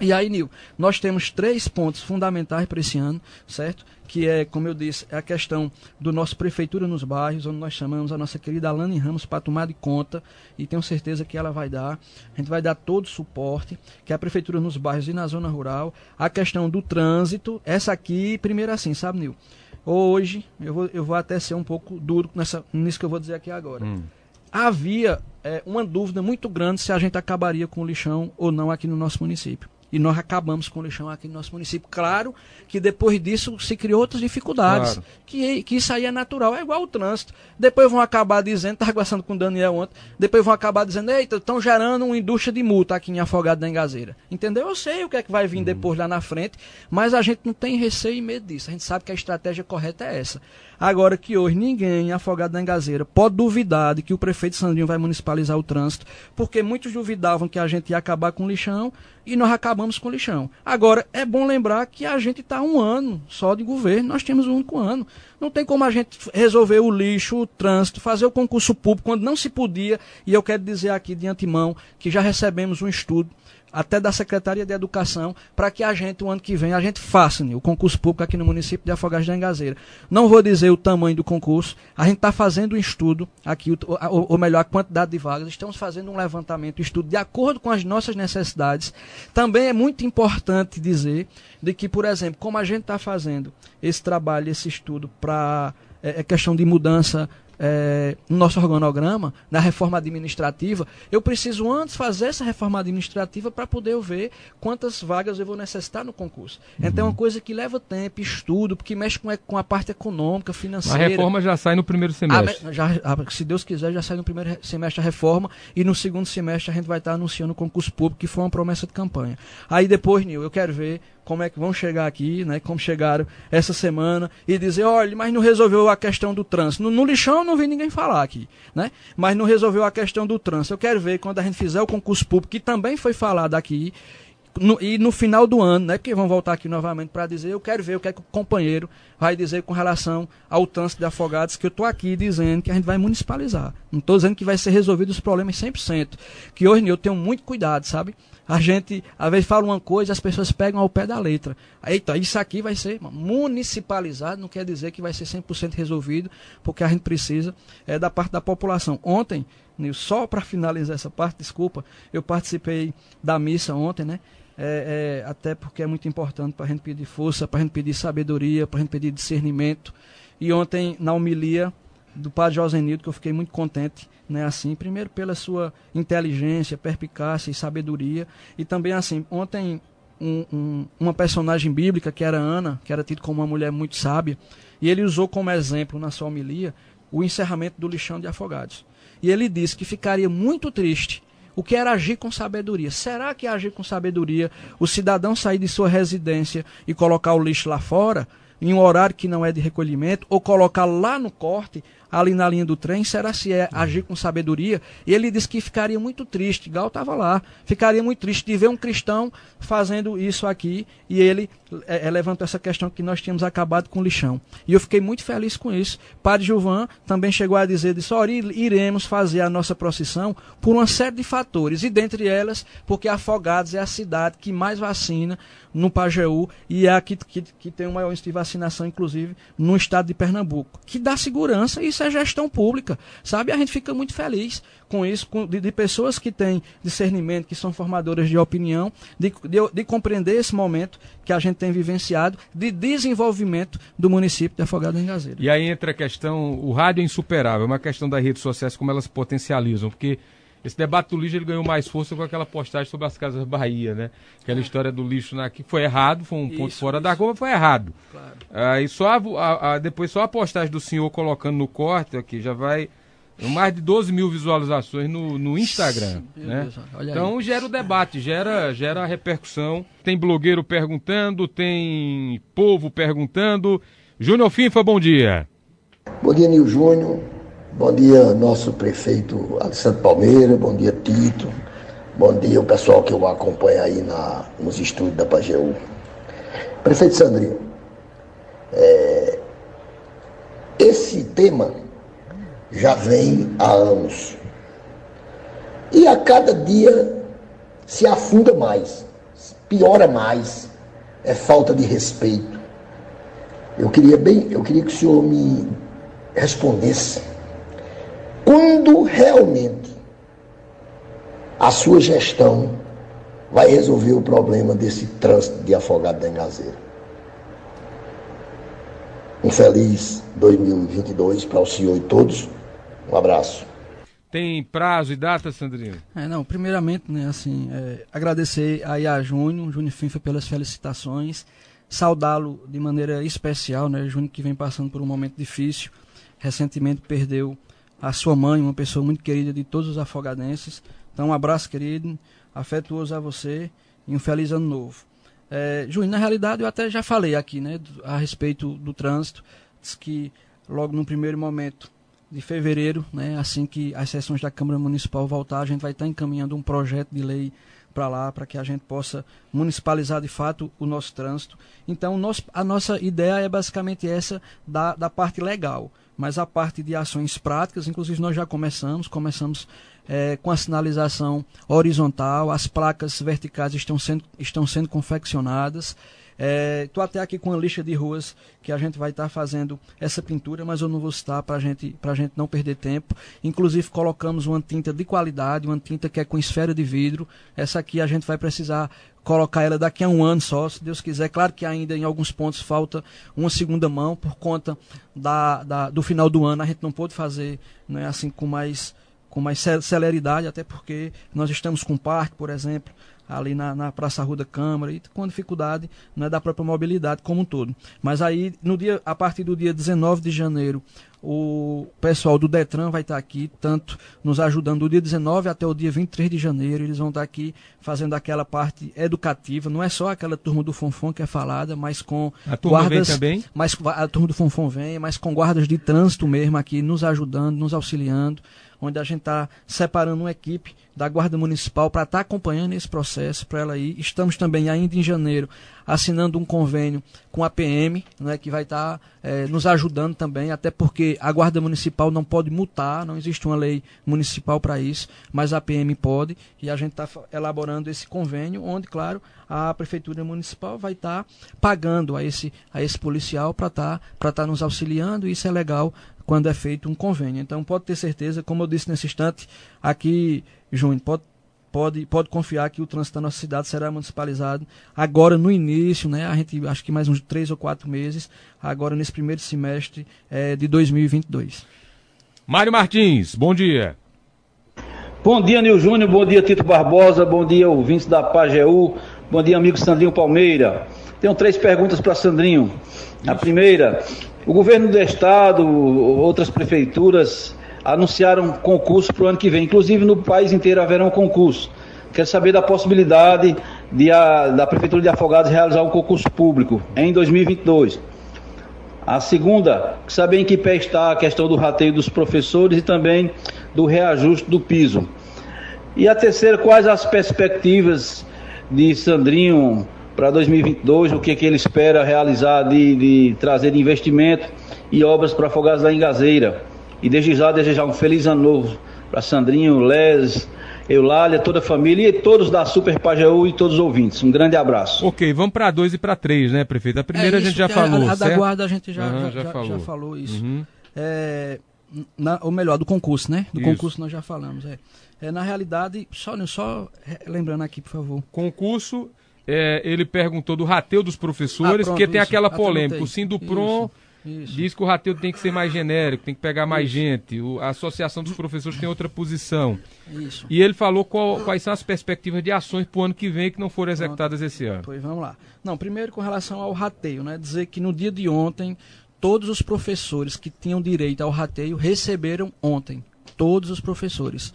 E aí, Nil, nós temos três pontos fundamentais para esse ano, certo? Que é, como eu disse, é a questão do nosso Prefeitura nos bairros, onde nós chamamos a nossa querida Alane Ramos para tomar de conta, e tenho certeza que ela vai dar. A gente vai dar todo o suporte, que é a Prefeitura nos bairros e na zona rural. A questão do trânsito, essa aqui, primeiro assim, sabe, Nil? Hoje, eu vou, eu vou até ser um pouco duro nessa, nisso que eu vou dizer aqui agora. Hum. Havia é, uma dúvida muito grande se a gente acabaria com o lixão ou não aqui no nosso município e nós acabamos com o lixão aqui no nosso município. Claro que depois disso se criou outras dificuldades, claro. que, que isso aí é natural, é igual o trânsito. Depois vão acabar dizendo, estava conversando com o Daniel ontem, depois vão acabar dizendo, eita, estão gerando uma indústria de multa aqui em Afogado da Engazeira. Entendeu? Eu sei o que é que vai vir uhum. depois lá na frente, mas a gente não tem receio e medo disso. A gente sabe que a estratégia correta é essa. Agora que hoje ninguém, afogado na engazeira, pode duvidar de que o prefeito Sandrinho vai municipalizar o trânsito, porque muitos duvidavam que a gente ia acabar com o lixão e nós acabamos com o lixão. Agora, é bom lembrar que a gente está um ano só de governo, nós temos um único ano. Não tem como a gente resolver o lixo, o trânsito, fazer o concurso público quando não se podia, e eu quero dizer aqui de antemão que já recebemos um estudo até da Secretaria de Educação, para que a gente, o ano que vem, a gente faça né, o concurso público aqui no município de Afogados da Engazeira. Não vou dizer o tamanho do concurso, a gente está fazendo um estudo aqui, ou, ou melhor, a quantidade de vagas, estamos fazendo um levantamento, um estudo de acordo com as nossas necessidades. Também é muito importante dizer de que, por exemplo, como a gente está fazendo esse trabalho, esse estudo para é, é questão de mudança é, no nosso organograma, na reforma administrativa, eu preciso antes fazer essa reforma administrativa para poder ver quantas vagas eu vou necessitar no concurso. Uhum. Então é uma coisa que leva tempo, estudo, porque mexe com, com a parte econômica, financeira. A reforma já sai no primeiro semestre. A, já, a, se Deus quiser, já sai no primeiro semestre a reforma e no segundo semestre a gente vai estar anunciando o concurso público, que foi uma promessa de campanha. Aí depois, Nil, eu quero ver como é que vão chegar aqui, né? Como chegaram essa semana e dizer, olha, mas não resolveu a questão do trânsito. No, no lixão eu não vi ninguém falar aqui, né? Mas não resolveu a questão do trânsito. Eu quero ver quando a gente fizer o concurso público, que também foi falado aqui, no, e no final do ano, né? Porque vão voltar aqui novamente para dizer, eu quero ver o que é que o companheiro vai dizer com relação ao trânsito de afogados, que eu estou aqui dizendo que a gente vai municipalizar. Não estou dizendo que vai ser resolvido os problemas 100%. Que hoje eu tenho muito cuidado, sabe? A gente, às vezes, fala uma coisa as pessoas pegam ao pé da letra. Eita, isso aqui vai ser municipalizado, não quer dizer que vai ser 100% resolvido, porque a gente precisa é, da parte da população. Ontem, só para finalizar essa parte, desculpa, eu participei da missa ontem, né? É, é, até porque é muito importante para a gente pedir força, para a gente pedir sabedoria, para a gente pedir discernimento. E ontem, na homilia do padre Josenildo, que eu fiquei muito contente, né, assim, primeiro pela sua inteligência, perpicácia e sabedoria, e também assim, ontem um, um, uma personagem bíblica que era Ana, que era tida como uma mulher muito sábia, e ele usou como exemplo na sua homilia o encerramento do lixão de afogados. E ele disse que ficaria muito triste o que era agir com sabedoria. Será que agir com sabedoria o cidadão sair de sua residência e colocar o lixo lá fora? em um horário que não é de recolhimento, ou colocar lá no corte, ali na linha do trem, será se é agir com sabedoria? E ele disse que ficaria muito triste, Gal estava lá, ficaria muito triste de ver um cristão fazendo isso aqui, e ele é, é, levantou essa questão que nós tínhamos acabado com o lixão. E eu fiquei muito feliz com isso. Padre Gilvan também chegou a dizer, disse, olha, iremos fazer a nossa procissão por uma série de fatores, e dentre elas, porque Afogados é a cidade que mais vacina no Pajeú, e é a que, que, que tem o maior índice de vacinação, inclusive, no estado de Pernambuco, que dá segurança, isso é gestão pública, sabe? A gente fica muito feliz com isso, com, de, de, pessoas que têm discernimento, que são formadoras de opinião, de, de, de, compreender esse momento que a gente tem vivenciado de desenvolvimento do município de Afogado em Gazeira. E aí entra a questão, o rádio é insuperável, é uma questão das redes sociais, como elas potencializam, porque esse debate do lixo ele ganhou mais força com aquela postagem sobre as casas Bahia, né? Aquela é. história do lixo na, que foi errado, foi um isso, ponto fora isso. da curva, foi errado. Claro. Aí só a, a, a, depois só a postagem do senhor colocando no corte aqui já vai mais de 12 mil visualizações no, no Instagram. Né? então aí. gera o debate, gera, gera a repercussão. Tem blogueiro perguntando, tem povo perguntando. Júnior Finfa, bom dia. Bom dia, Nil Júnior. Bom dia, nosso prefeito Alessandro Palmeira, bom dia, Tito, bom dia o pessoal que eu acompanho aí na, nos estúdios da Pajeú. Prefeito Sandrinho, é, esse tema já vem há anos e a cada dia se afunda mais, piora mais, é falta de respeito. Eu queria bem, eu queria que o senhor me respondesse quando realmente a sua gestão vai resolver o problema desse trânsito de afogado da engazeira. Um feliz 2022 para o senhor e todos. Um abraço. Tem prazo e data, Sandrino? É, não, primeiramente, né, assim, é, agradecer aí a Júnior, Júnior Finfa pelas felicitações, saudá-lo de maneira especial, né, Júnior que vem passando por um momento difícil, recentemente perdeu a sua mãe, uma pessoa muito querida de todos os afogadenses. Então, um abraço, querido, afetuoso a você e um feliz ano novo. É, Juiz, na realidade, eu até já falei aqui né, a respeito do trânsito. Diz que logo no primeiro momento de fevereiro, né, assim que as sessões da Câmara Municipal voltar, a gente vai estar encaminhando um projeto de lei para lá, para que a gente possa municipalizar de fato o nosso trânsito. Então, nosso, a nossa ideia é basicamente essa da, da parte legal mas a parte de ações práticas, inclusive nós já começamos, começamos é, com a sinalização horizontal, as placas verticais estão sendo, estão sendo confeccionadas. Estou é, até aqui com a lista de ruas que a gente vai estar tá fazendo essa pintura, mas eu não vou citar para gente, a gente não perder tempo. Inclusive colocamos uma tinta de qualidade, uma tinta que é com esfera de vidro. Essa aqui a gente vai precisar colocar ela daqui a um ano só, se Deus quiser. Claro que ainda em alguns pontos falta uma segunda mão por conta da, da do final do ano. A gente não pôde fazer né, assim com mais com mais celeridade, até porque nós estamos com parque, por exemplo, ali na, na Praça Rua da Câmara e com dificuldade né, da própria mobilidade como um todo. Mas aí, no dia, a partir do dia 19 de janeiro, o pessoal do Detran vai estar aqui, tanto nos ajudando do dia 19 até o dia 23 de janeiro. Eles vão estar aqui fazendo aquela parte educativa. Não é só aquela turma do Fonfon que é falada, mas com a turma guardas. Vem também? Mas a turma do Fonfon vem, mas com guardas de trânsito mesmo aqui, nos ajudando, nos auxiliando onde a gente está separando uma equipe da Guarda Municipal para estar tá acompanhando esse processo, para ela ir. Estamos também, ainda em janeiro, assinando um convênio com a PM, né, que vai estar tá, é, nos ajudando também, até porque a Guarda Municipal não pode multar, não existe uma lei municipal para isso, mas a PM pode, e a gente está elaborando esse convênio, onde, claro, a Prefeitura Municipal vai estar tá pagando a esse, a esse policial para estar tá, tá nos auxiliando, e isso é legal quando é feito um convênio. Então pode ter certeza, como eu disse nesse instante, aqui, Júnior, pode, pode, pode confiar que o trânsito da nossa cidade será municipalizado agora no início, né? A gente acho que mais uns três ou quatro meses, agora nesse primeiro semestre é, de 2022. Mário Martins, bom dia. Bom dia, Nil Júnior, bom dia, Tito Barbosa, bom dia, ouvintes da Pajeú, bom dia, amigo Sandrinho Palmeira. Tenho três perguntas para Sandrinho. A primeira, o governo do estado, outras prefeituras anunciaram concurso para o ano que vem. Inclusive no país inteiro haverá um concurso. Quero saber da possibilidade de a, da Prefeitura de Afogados realizar um concurso público em 2022. A segunda, saber em que pé está a questão do rateio dos professores e também do reajuste do piso. E a terceira, quais as perspectivas de Sandrinho para 2022, o que, é que ele espera realizar de, de trazer de investimento e obras para Afogados da Engazeira. E desde já desejar um feliz ano novo para Sandrinho, Les, Eulália, toda a família e todos da Super Pajeú e todos os ouvintes. Um grande abraço. Ok, vamos para dois e para três, né, prefeito? A primeira É a gente isso, já é, falou. A, a da certo? guarda a gente já, Aham, já, já falou. já falou isso. Uhum. É, na- ou melhor, do concurso, né? Do Isso. concurso nós já falamos. É. É, na realidade, só, só é, lembrando aqui, por favor. Concurso, é, ele perguntou do rateio dos professores, Ah, pronto, porque tem isso. aquela polêmica. O Sindupron Isso. Diz que o rateio tem que ser mais genérico, tem que pegar mais gente. O- a Associação dos Professores tem outra posição. Isso. E ele falou qual- quais são as perspectivas de ações para o ano que vem que não foram executadas esse ano. Pois vamos lá. Não, primeiro com relação ao rateio, né? Dizer que no dia de ontem, todos os professores que tinham direito ao rateio receberam ontem. Todos os professores.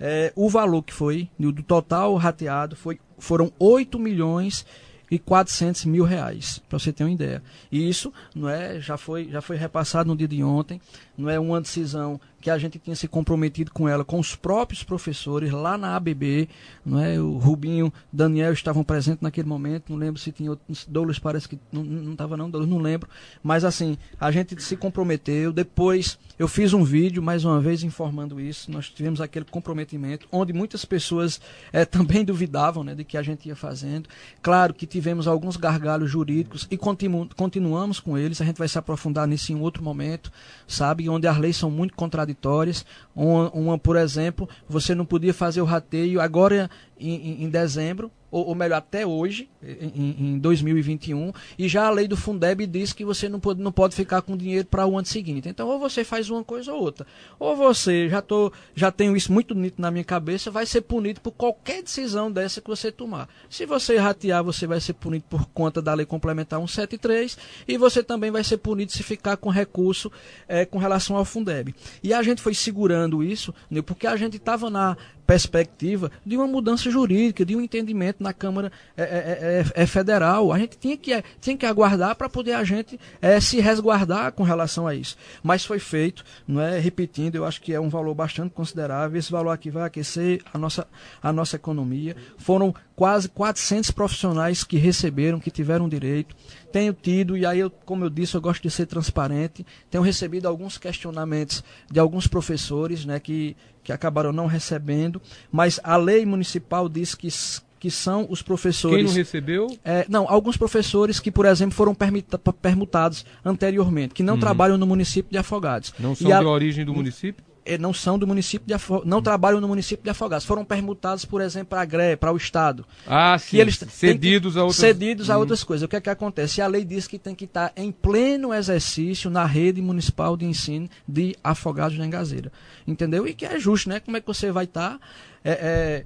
É, o valor que foi, do total rateado, foi, foram 8 milhões e 400 mil reais, para você ter uma ideia. E isso não é, já foi, já foi repassado no dia de ontem, não é uma decisão que a gente tinha se comprometido com ela, com os próprios professores lá na ABB, não é? O Rubinho, Daniel estavam presentes naquele momento, não lembro se tinha outros, Douglas parece que não não estava não, Douglas não lembro, mas assim, a gente se comprometeu, depois eu fiz um vídeo, mais uma vez, informando isso, nós tivemos aquele comprometimento, onde muitas pessoas eh, também duvidavam, né, de que a gente ia fazendo, claro que tivemos alguns gargalos jurídicos e continu continuamos com eles, a gente vai se aprofundar nisso em outro momento, sabe, onde as leis são muito contraditórias, uma, uma, por exemplo, você não podia fazer o rateio. Agora em, em- em dezembro, ou, ou melhor, até hoje, em, em 2021, e já a lei do Fundeb diz que você não pode, não pode ficar com dinheiro para o ano seguinte. Então, ou você faz uma coisa ou outra. Ou você, já, tô, já tenho isso muito nítido na minha cabeça, vai ser punido por qualquer decisão dessa que você tomar. Se você ratear, você vai ser punido por conta da lei complementar 173, e você também vai ser punido se ficar com recurso eh, com relação ao Fundeb. E a gente foi segurando isso, né, porque a gente estava na perspectiva de uma mudança jurídica, de um entendimento na Câmara é, é, é, é federal. A gente tinha que, é, tinha que aguardar para poder a gente é, se resguardar com relação a isso. Mas foi feito, não é? repetindo, eu acho que é um valor bastante considerável. Esse valor aqui vai aquecer a nossa, a nossa economia. Foram quase 400 profissionais que receberam, que tiveram direito. Tenho tido, e aí, eu, como eu disse, eu gosto de ser transparente, tenho recebido alguns questionamentos de alguns professores né, que, que acabaram não recebendo, mas a lei municipal diz que, que são os professores. Quem não recebeu, É, não, alguns professores que, por exemplo, foram permita- permutados anteriormente, que não trabalham no município de Afogados. Uhum. não E são a- de origem do município? Eh, não são do município de Afo... não trabalham no município de Afogados. Foram permutados, por exemplo, para a GRE, para o Estado. Ah, sim. Eles cedidos a outras... cedidos a Hum. outras coisas. O que é que acontece? A lei diz que tem que estar em pleno exercício na rede municipal de ensino de Afogados da Engazeira. Entendeu? E que é justo, né? Como é que você vai estar é, é,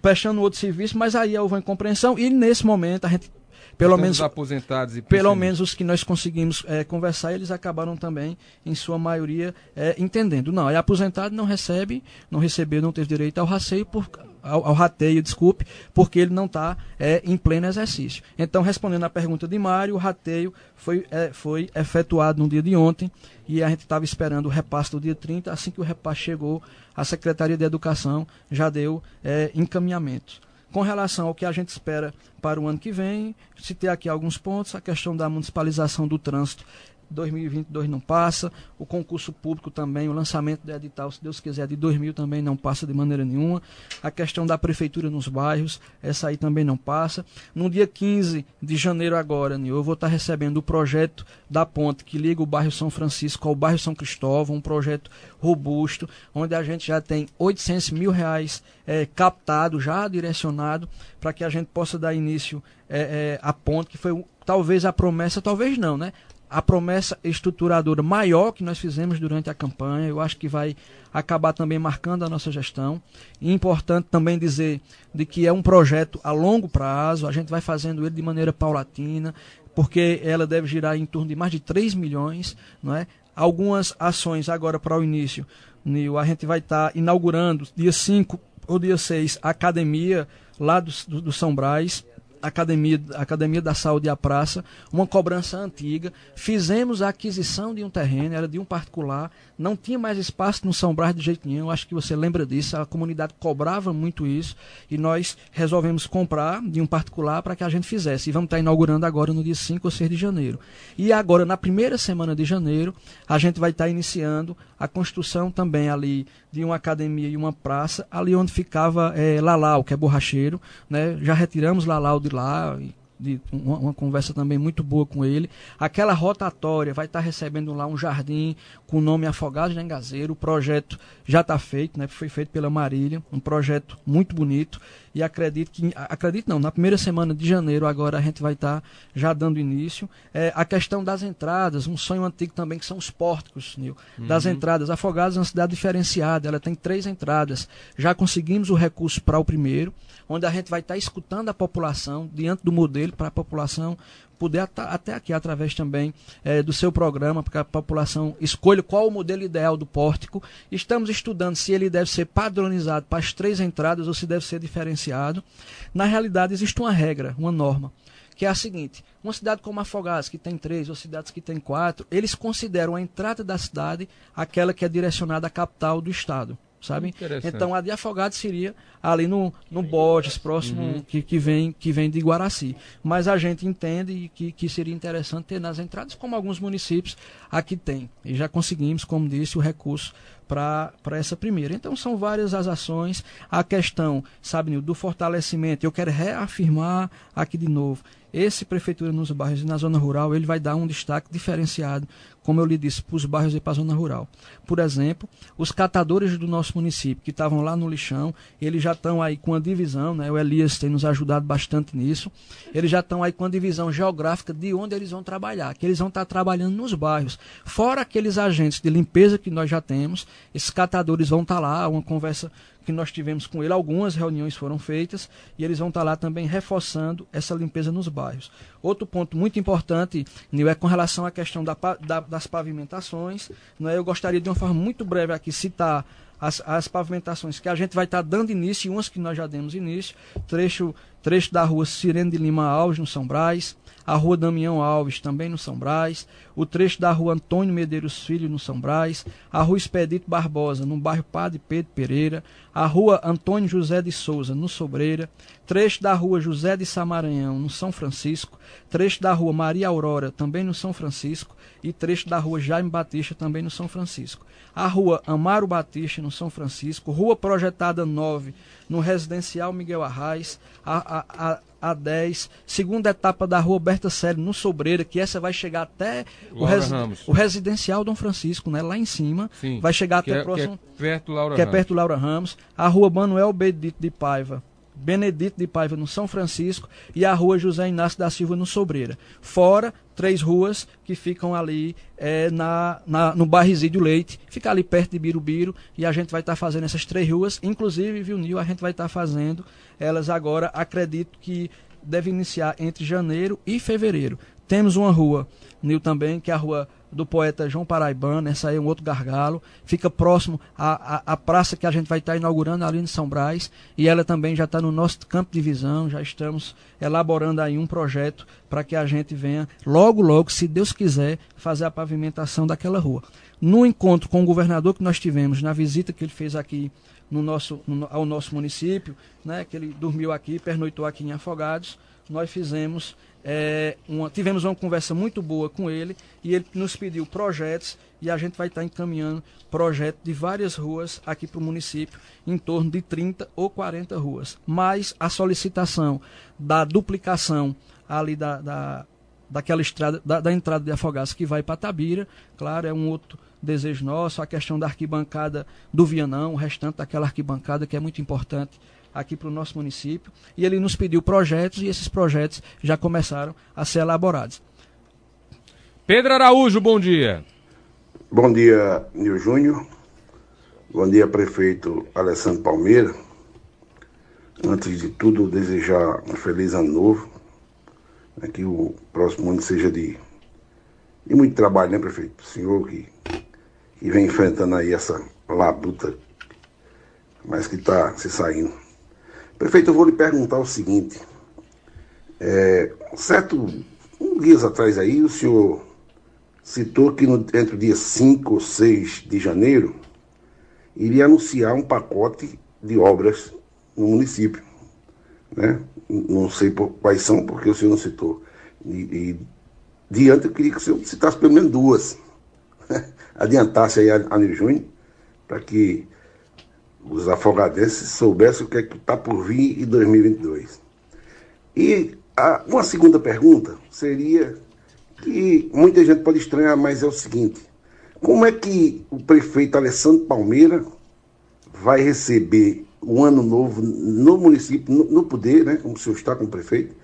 prestando outro serviço, mas aí houve uma incompreensão e nesse momento a gente, pelo menos os aposentados e pelo menos os que nós conseguimos eh, conversar, eles acabaram também, em sua maioria, eh, entendendo. Não, é aposentado, não recebe, não recebeu, não teve direito ao rateio, por, ao, ao rateio, desculpe, porque ele não está em pleno exercício. Então, respondendo à pergunta de Mário, o rateio foi, eh, foi efetuado no dia de ontem e a gente estava esperando o repasse do dia 30. Assim que o repasse chegou, a Secretaria de Educação já deu eh, encaminhamento. Com relação ao que a gente espera para o ano que vem, citei aqui alguns pontos, a questão da municipalização do trânsito 2022 não passa, o concurso público também, o lançamento do edital, se Deus quiser, de 2000 também não passa de maneira nenhuma. A questão da prefeitura nos bairros, essa aí também não passa. No dia 15 de janeiro agora, eu vou estar recebendo o projeto da ponte que liga o bairro São Francisco ao bairro São Cristóvão, um projeto robusto, onde a gente já tem 800 mil reais eh, captado, já direcionado, para que a gente possa dar início eh, eh, à ponte, que foi talvez a promessa, talvez não, né? A promessa estruturadora maior que nós fizemos durante a campanha. Eu acho que vai acabar também marcando a nossa gestão. E importante também dizer de que é um projeto a longo prazo, a gente vai fazendo ele de maneira paulatina, porque ela deve girar em torno de mais de 3 milhões, não é? algumas ações agora para o início. Nil, a gente vai estar tá inaugurando dia 5 ou dia 6 a academia lá do, do, do São Brás Academia, Academia da Saúde e a Praça, uma cobrança antiga. Fizemos a aquisição de um terreno, era de um particular, não tinha mais espaço no São Brás de jeito nenhum. Acho que você lembra disso. A comunidade cobrava muito isso e nós resolvemos comprar de um particular para que a gente fizesse. E vamos estar inaugurando agora no dia 5 ou 6 de janeiro. E agora, na primeira semana de janeiro, a gente vai estar iniciando a construção também ali de uma academia e uma praça, ali onde ficava é, Lalau, que é borracheiro. Né? Já retiramos Lalau de lá, de uma, uma, conversa também muito boa com ele. Aquela rotatória vai estar recebendo lá um jardim com o nome Afogados de Engazeiro. O projeto já está feito, né? foi feito pela Marília, um projeto muito bonito. E acredito que, acredito não, na primeira semana de janeiro agora a gente vai estar já dando início. É, a questão das entradas, um sonho antigo também que são os pórticos, Nil, uhum. das entradas. Afogados é uma cidade diferenciada, ela tem três entradas. Já conseguimos o recurso para o primeiro onde a gente vai estar escutando a população, diante do modelo, para a população poder até aqui, através também é, do seu programa, para que a população escolha qual o modelo ideal do pórtico. Estamos estudando se ele deve ser padronizado para as três entradas ou se deve ser diferenciado. Na realidade, existe uma regra, uma norma, que é a seguinte: uma cidade como Afogados, que tem três, ou cidades que tem quatro, eles consideram a entrada da cidade aquela que é direcionada à capital do estado sabe? Então a de Afogados seria ali no, no Borges, próximo uhum. que, que, vem, que vem de Guaraci. Mas a gente entende que, que seria interessante ter nas entradas, como alguns municípios aqui tem. E já conseguimos, como disse, o recurso para essa primeira. Então são várias as ações. A questão, sabe, do fortalecimento, eu quero reafirmar aqui de novo. Esse Prefeitura nos bairros e na zona rural, ele vai dar um destaque diferenciado como eu lhe disse, para os bairros e para a zona rural. Por exemplo, os catadores do nosso município, que estavam lá no lixão, eles já estão aí com a divisão, né? o Elias tem nos ajudado bastante nisso, eles já estão aí com a divisão geográfica de onde eles vão trabalhar, que eles vão estar trabalhando nos bairros. Fora aqueles agentes de limpeza que nós já temos, esses catadores vão estar lá, uma conversa que nós tivemos com ele, algumas reuniões foram feitas e eles vão estar lá também reforçando essa limpeza nos bairros. Outro ponto muito importante, Nil, é com relação à questão da, da, das pavimentações. Né? Eu gostaria de uma forma muito breve aqui citar as, as pavimentações que a gente vai estar dando início, e umas que nós já demos início, trecho, trecho da rua Sirene de Lima Alves, no São Brás, a rua Damião Alves, também no São Brás, o trecho da rua Antônio Medeiros Filho, no São Brás, a rua Expedito Barbosa, no bairro Padre Pedro Pereira, a rua Antônio José de Souza, no Sobreira, trecho da rua José de Samaranhão, no São Francisco, trecho da rua Maria Aurora, também no São Francisco, e trecho da rua Jaime Batista, também no São Francisco. A rua Amaro Batista, no São Francisco, rua projetada 9, no residencial Miguel Arraes, a, a, a a 10, segunda etapa da rua Berta Sério, no Sobreira, que essa vai chegar até o, resi o, residencial Dom Francisco, né, lá em cima. Sim, vai chegar até é, próximo. Que é perto Laura que Ramos. é perto Laura Ramos. A rua Manuel Benedito de Paiva, Benedito de Paiva no São Francisco e a rua José Inácio da Silva no Sobreira. Fora três ruas que ficam ali é, na, na, no bairro Isídio Leite, fica ali perto de Birubiru e a gente vai estar tá fazendo essas três ruas, inclusive, viu, Nil, a gente vai estar tá fazendo elas agora, acredito que deve iniciar entre janeiro e fevereiro. Temos uma rua, Nil também, que é a rua do poeta João Paraibano, essa aí é um outro gargalo, fica próximo à, à, à praça que a gente vai estar inaugurando ali em São Brás, e ela também já está no nosso campo de visão, já estamos elaborando aí um projeto para que a gente venha logo, logo, se Deus quiser, fazer a pavimentação daquela rua. No encontro com o governador que nós tivemos, na visita que ele fez aqui no nosso, no, ao nosso município, né, que ele dormiu aqui, pernoitou aqui em Afogados, nós fizemos é, uma, tivemos uma conversa muito boa com ele e ele nos pediu projetos e a gente vai estar encaminhando projetos de várias ruas aqui para o município, em torno de 30 ou 40 ruas. Mas a solicitação da duplicação ali da, da daquela estrada, da, da, entrada de Afogados que vai para Tabira, claro, é um outro desejo nosso, a questão da arquibancada do Vianão, o restante daquela arquibancada que é muito importante aqui para o nosso município e ele nos pediu projetos e esses projetos já começaram a ser elaborados. Pedro Araújo, bom dia. Bom dia, Nil Júnior. Bom dia, prefeito Alessandro Palmeira. Antes de tudo, desejar um feliz ano novo. Né, que o próximo ano seja de, E muito trabalho, né, prefeito? O senhor que, que vem enfrentando aí essa labuta, mas que está se saindo. Prefeito, eu vou lhe perguntar o seguinte. É, certo, um dias atrás aí, o senhor citou que no, entre o dia 5 ou 6 de janeiro iria anunciar um pacote de obras no município. Né? Não sei por, quais são, porque o senhor não citou. E, e diante eu queria que o senhor citasse pelo menos duas. Adiantasse aí a, a Júnior, para que os afogadenses soubessem o que é está por vir em 2022. E a, uma segunda pergunta seria que muita gente pode estranhar, mas é o seguinte: como é que o prefeito Alessandro Palmeira vai receber o ano novo no município, no, no poder, né, como o senhor está como prefeito?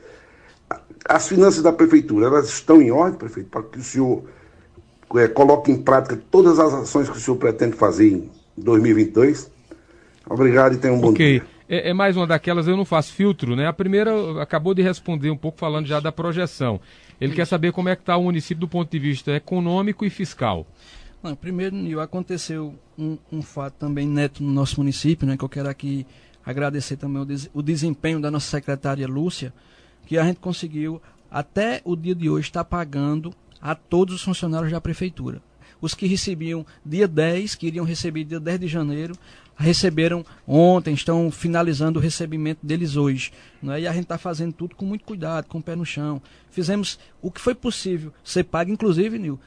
As finanças da prefeitura, elas estão em ordem, prefeito, para que o senhor é, coloque em prática todas as ações que o senhor pretende fazer em 2022? Obrigado e tenha um bom okay. dia. É, é, mais uma daquelas, eu não faço filtro, né? A primeira acabou de responder um pouco falando já da projeção. Ele quer saber como é que está o município do ponto de vista econômico e fiscal. Não, primeiro, aconteceu um, um, fato também neto no nosso município, né? Que eu quero aqui agradecer também o, des, o desempenho da nossa secretária Lúcia, que a gente conseguiu, até o dia de hoje, estar pagando a todos os funcionários da prefeitura. Os que recebiam dia 10, que iriam receber dia 10 de janeiro, receberam ontem, estão finalizando o recebimento deles hoje. Né? E a gente está fazendo tudo com muito cuidado, com o pé no chão. Fizemos o que foi possível ser pago, inclusive, Nil,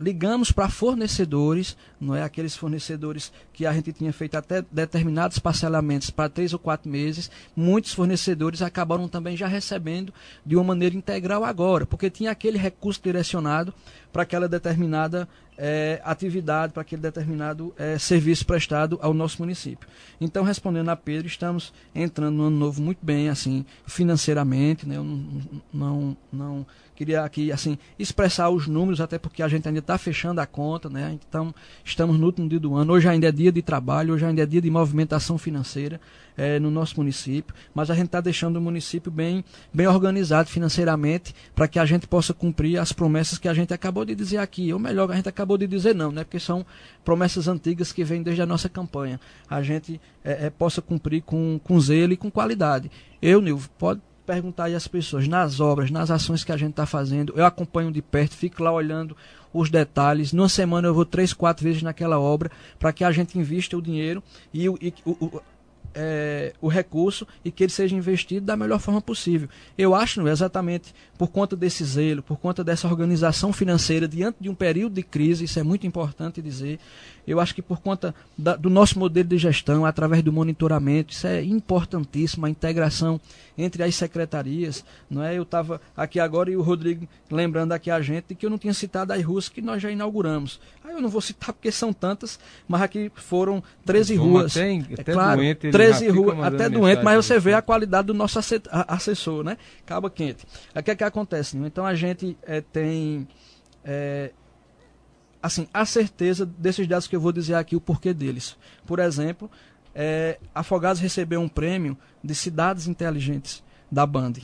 ligamos para fornecedores, não é aqueles fornecedores que a gente tinha feito até determinados parcelamentos para três ou quatro meses. Muitos fornecedores acabaram também já recebendo de uma maneira integral agora, porque tinha aquele recurso direcionado para aquela determinada é, atividade, para aquele determinado é, serviço prestado ao nosso município. Então, respondendo a Pedro, estamos entrando no ano novo muito bem, assim, financeiramente, né? Eu não, não, não queria aqui, assim, expressar os números, até porque a gente ainda está fechando a conta, né? Então, estamos no último dia do ano. Hoje ainda é dia de trabalho, hoje ainda é dia de movimentação financeira é, no nosso município, mas a gente está deixando o município bem, bem organizado financeiramente para que a gente possa cumprir as promessas que a gente acabou de dizer aqui. Ou melhor, a gente acabou de dizer não, né? Porque são promessas antigas que vêm desde a nossa campanha. A gente é, é, possa cumprir com, com zelo e com qualidade. Eu, Nilvo, pode perguntar aí às pessoas, nas obras, nas ações que a gente está fazendo, eu acompanho de perto, fico lá olhando os detalhes. Numa semana eu vou três, quatro vezes naquela obra para que a gente invista o dinheiro e, e o, é, o recurso e que ele seja investido da melhor forma possível. Eu acho, exatamente por conta desse zelo, por conta dessa organização financeira diante de um período de crise, isso é muito importante dizer. Eu acho que por conta da, do nosso modelo de gestão, através do monitoramento, isso é importantíssimo, a integração entre as secretarias. Não é? Eu estava aqui agora e o Rodrigo lembrando aqui a gente que eu não tinha citado as ruas que nós já inauguramos. Aí eu não vou citar porque são tantas, mas aqui foram 13 ruas. Tem, é até claro, doente, 13 ruas, até doente, mas você vê a qualidade do nosso assessor, né? Caba quente. O que acontece? Então a gente é, tem. É, assim, a certeza desses dados que eu vou dizer aqui, o porquê deles. Por exemplo, é, Afogados recebeu um prêmio de cidades inteligentes da Band.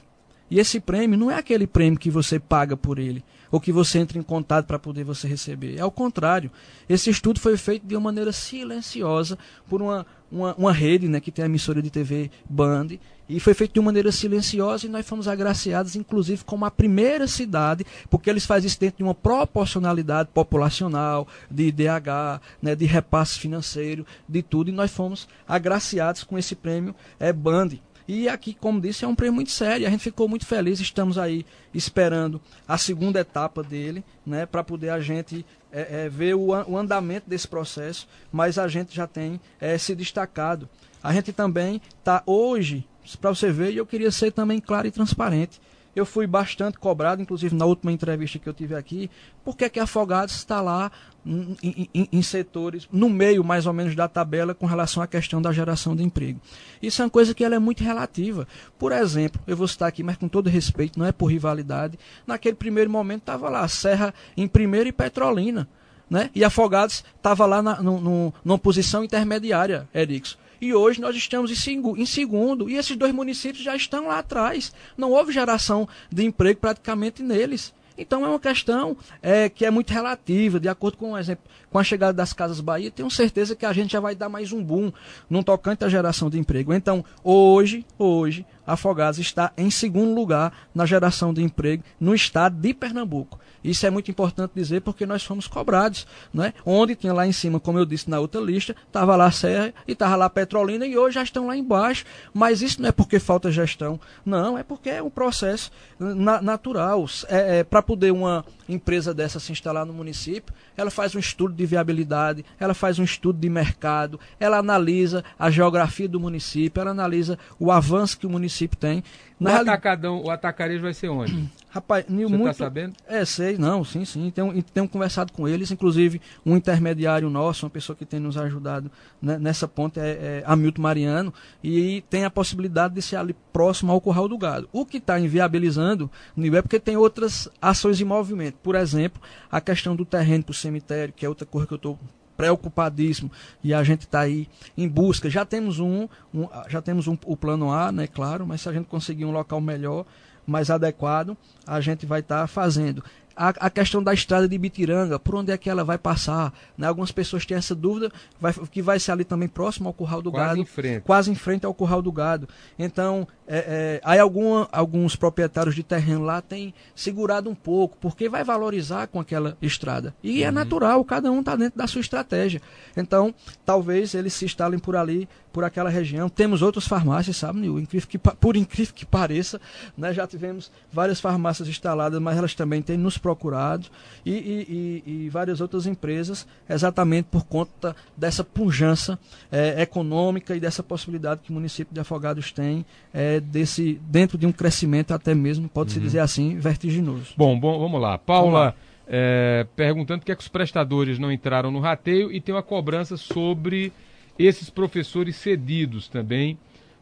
E esse prêmio não é aquele prêmio que você paga por ele, ou que você entra em contato para poder você receber. É ao contrário. Esse estudo foi feito de uma maneira silenciosa por uma, uma, uma rede né, que tem a emissora de TV Band, e foi feito de uma maneira silenciosa e nós fomos agraciados, inclusive, como a primeira cidade, porque eles fazem isso dentro de uma proporcionalidade populacional, de IDH, né, de repasse financeiro, de tudo, e nós fomos agraciados com esse prêmio é, Band. E aqui, como disse, é um prêmio muito sério. A gente ficou muito feliz. Estamos aí esperando a segunda etapa dele, né, para poder a gente é, é, ver o, o, andamento desse processo. Mas a gente já tem é, se destacado. A gente também está hoje, para você ver, e eu queria ser também claro e transparente. Eu fui bastante cobrado, inclusive na última entrevista que eu tive aqui, por que Afogados está lá em, em, em, setores, no meio mais ou menos da tabela com relação à questão da geração de emprego. Isso é uma coisa que ela é muito relativa. Por exemplo, eu vou citar aqui, mas com todo respeito, não é por rivalidade, naquele primeiro momento estava lá Serra em primeiro e Petrolina. Né? E Afogados estava lá na, no, no, numa posição intermediária, Erickson. E hoje nós estamos em segundo, e esses dois municípios já estão lá atrás. Não houve geração de emprego praticamente neles. Então é uma questão é, que é muito relativa, de acordo com, exemplo, com a chegada das Casas Bahia, tenho certeza que a gente já vai dar mais um boom no tocante à geração de emprego. Então, hoje, hoje, Afogados está em segundo lugar na geração de emprego no estado de Pernambuco. Isso é muito importante dizer porque nós fomos cobrados, né? Onde tinha lá em cima, como eu disse na outra lista, estava lá Serra e estava lá Petrolina e hoje já estão lá embaixo. Mas isso não é porque falta gestão, não, é porque é um processo na natural. É, é Para poder uma empresa dessa se instalar no município, ela faz um estudo de viabilidade, ela faz um estudo de mercado, ela analisa a geografia do município, ela analisa o avanço que o município tem. Na o, atacadão, o atacarejo vai ser onde? Rapaz, Você tá muito... tá sabendo? É, sei, não, sim, sim. Tenho, tenho conversado com eles, inclusive um intermediário nosso, uma pessoa que tem nos ajudado né, nessa ponte é, é Hamilton Mariano, e tem a possibilidade de ser ali próximo ao Curral do Gado. O que está inviabilizando é porque tem outras ações em movimento. Por exemplo, a questão do terreno para o cemitério, que é outra coisa que eu estou preocupadíssimo e a gente está aí em busca. Já temos um, um já temos um, o plano A, né, claro, mas se a gente conseguir um local melhor, mais adequado, a gente vai estar tá fazendo a, a, questão da estrada de Bitiranga, por onde é que ela vai passar? Né? Algumas pessoas têm essa dúvida, vai, que vai ser ali também próximo ao Curral do quase Gado. Em frente. Quase em frente ao Curral do Gado. Então, é, é, aí alguma, alguns proprietários de terreno lá têm segurado um pouco, porque vai valorizar com aquela estrada. E é uhum. é natural, cada um está dentro da sua estratégia. Então, talvez eles se instalem por ali, por aquela região. Temos outras farmácias, sabe, Nil? Incrível que, por incrível que pareça, né? já tivemos várias farmácias instaladas, mas elas também têm nos procurados e, e, e, e, várias outras empresas, exatamente por conta dessa pujança é, econômica e dessa possibilidade que o município de Afogados tem é, desse, dentro de um crescimento até mesmo, pode-se uhum. dizer assim, vertiginoso. Bom, bom vamos lá. Paula. Vamos lá. É, perguntando por que, é que os prestadores não entraram no rateio e tem uma cobrança sobre esses professores cedidos também.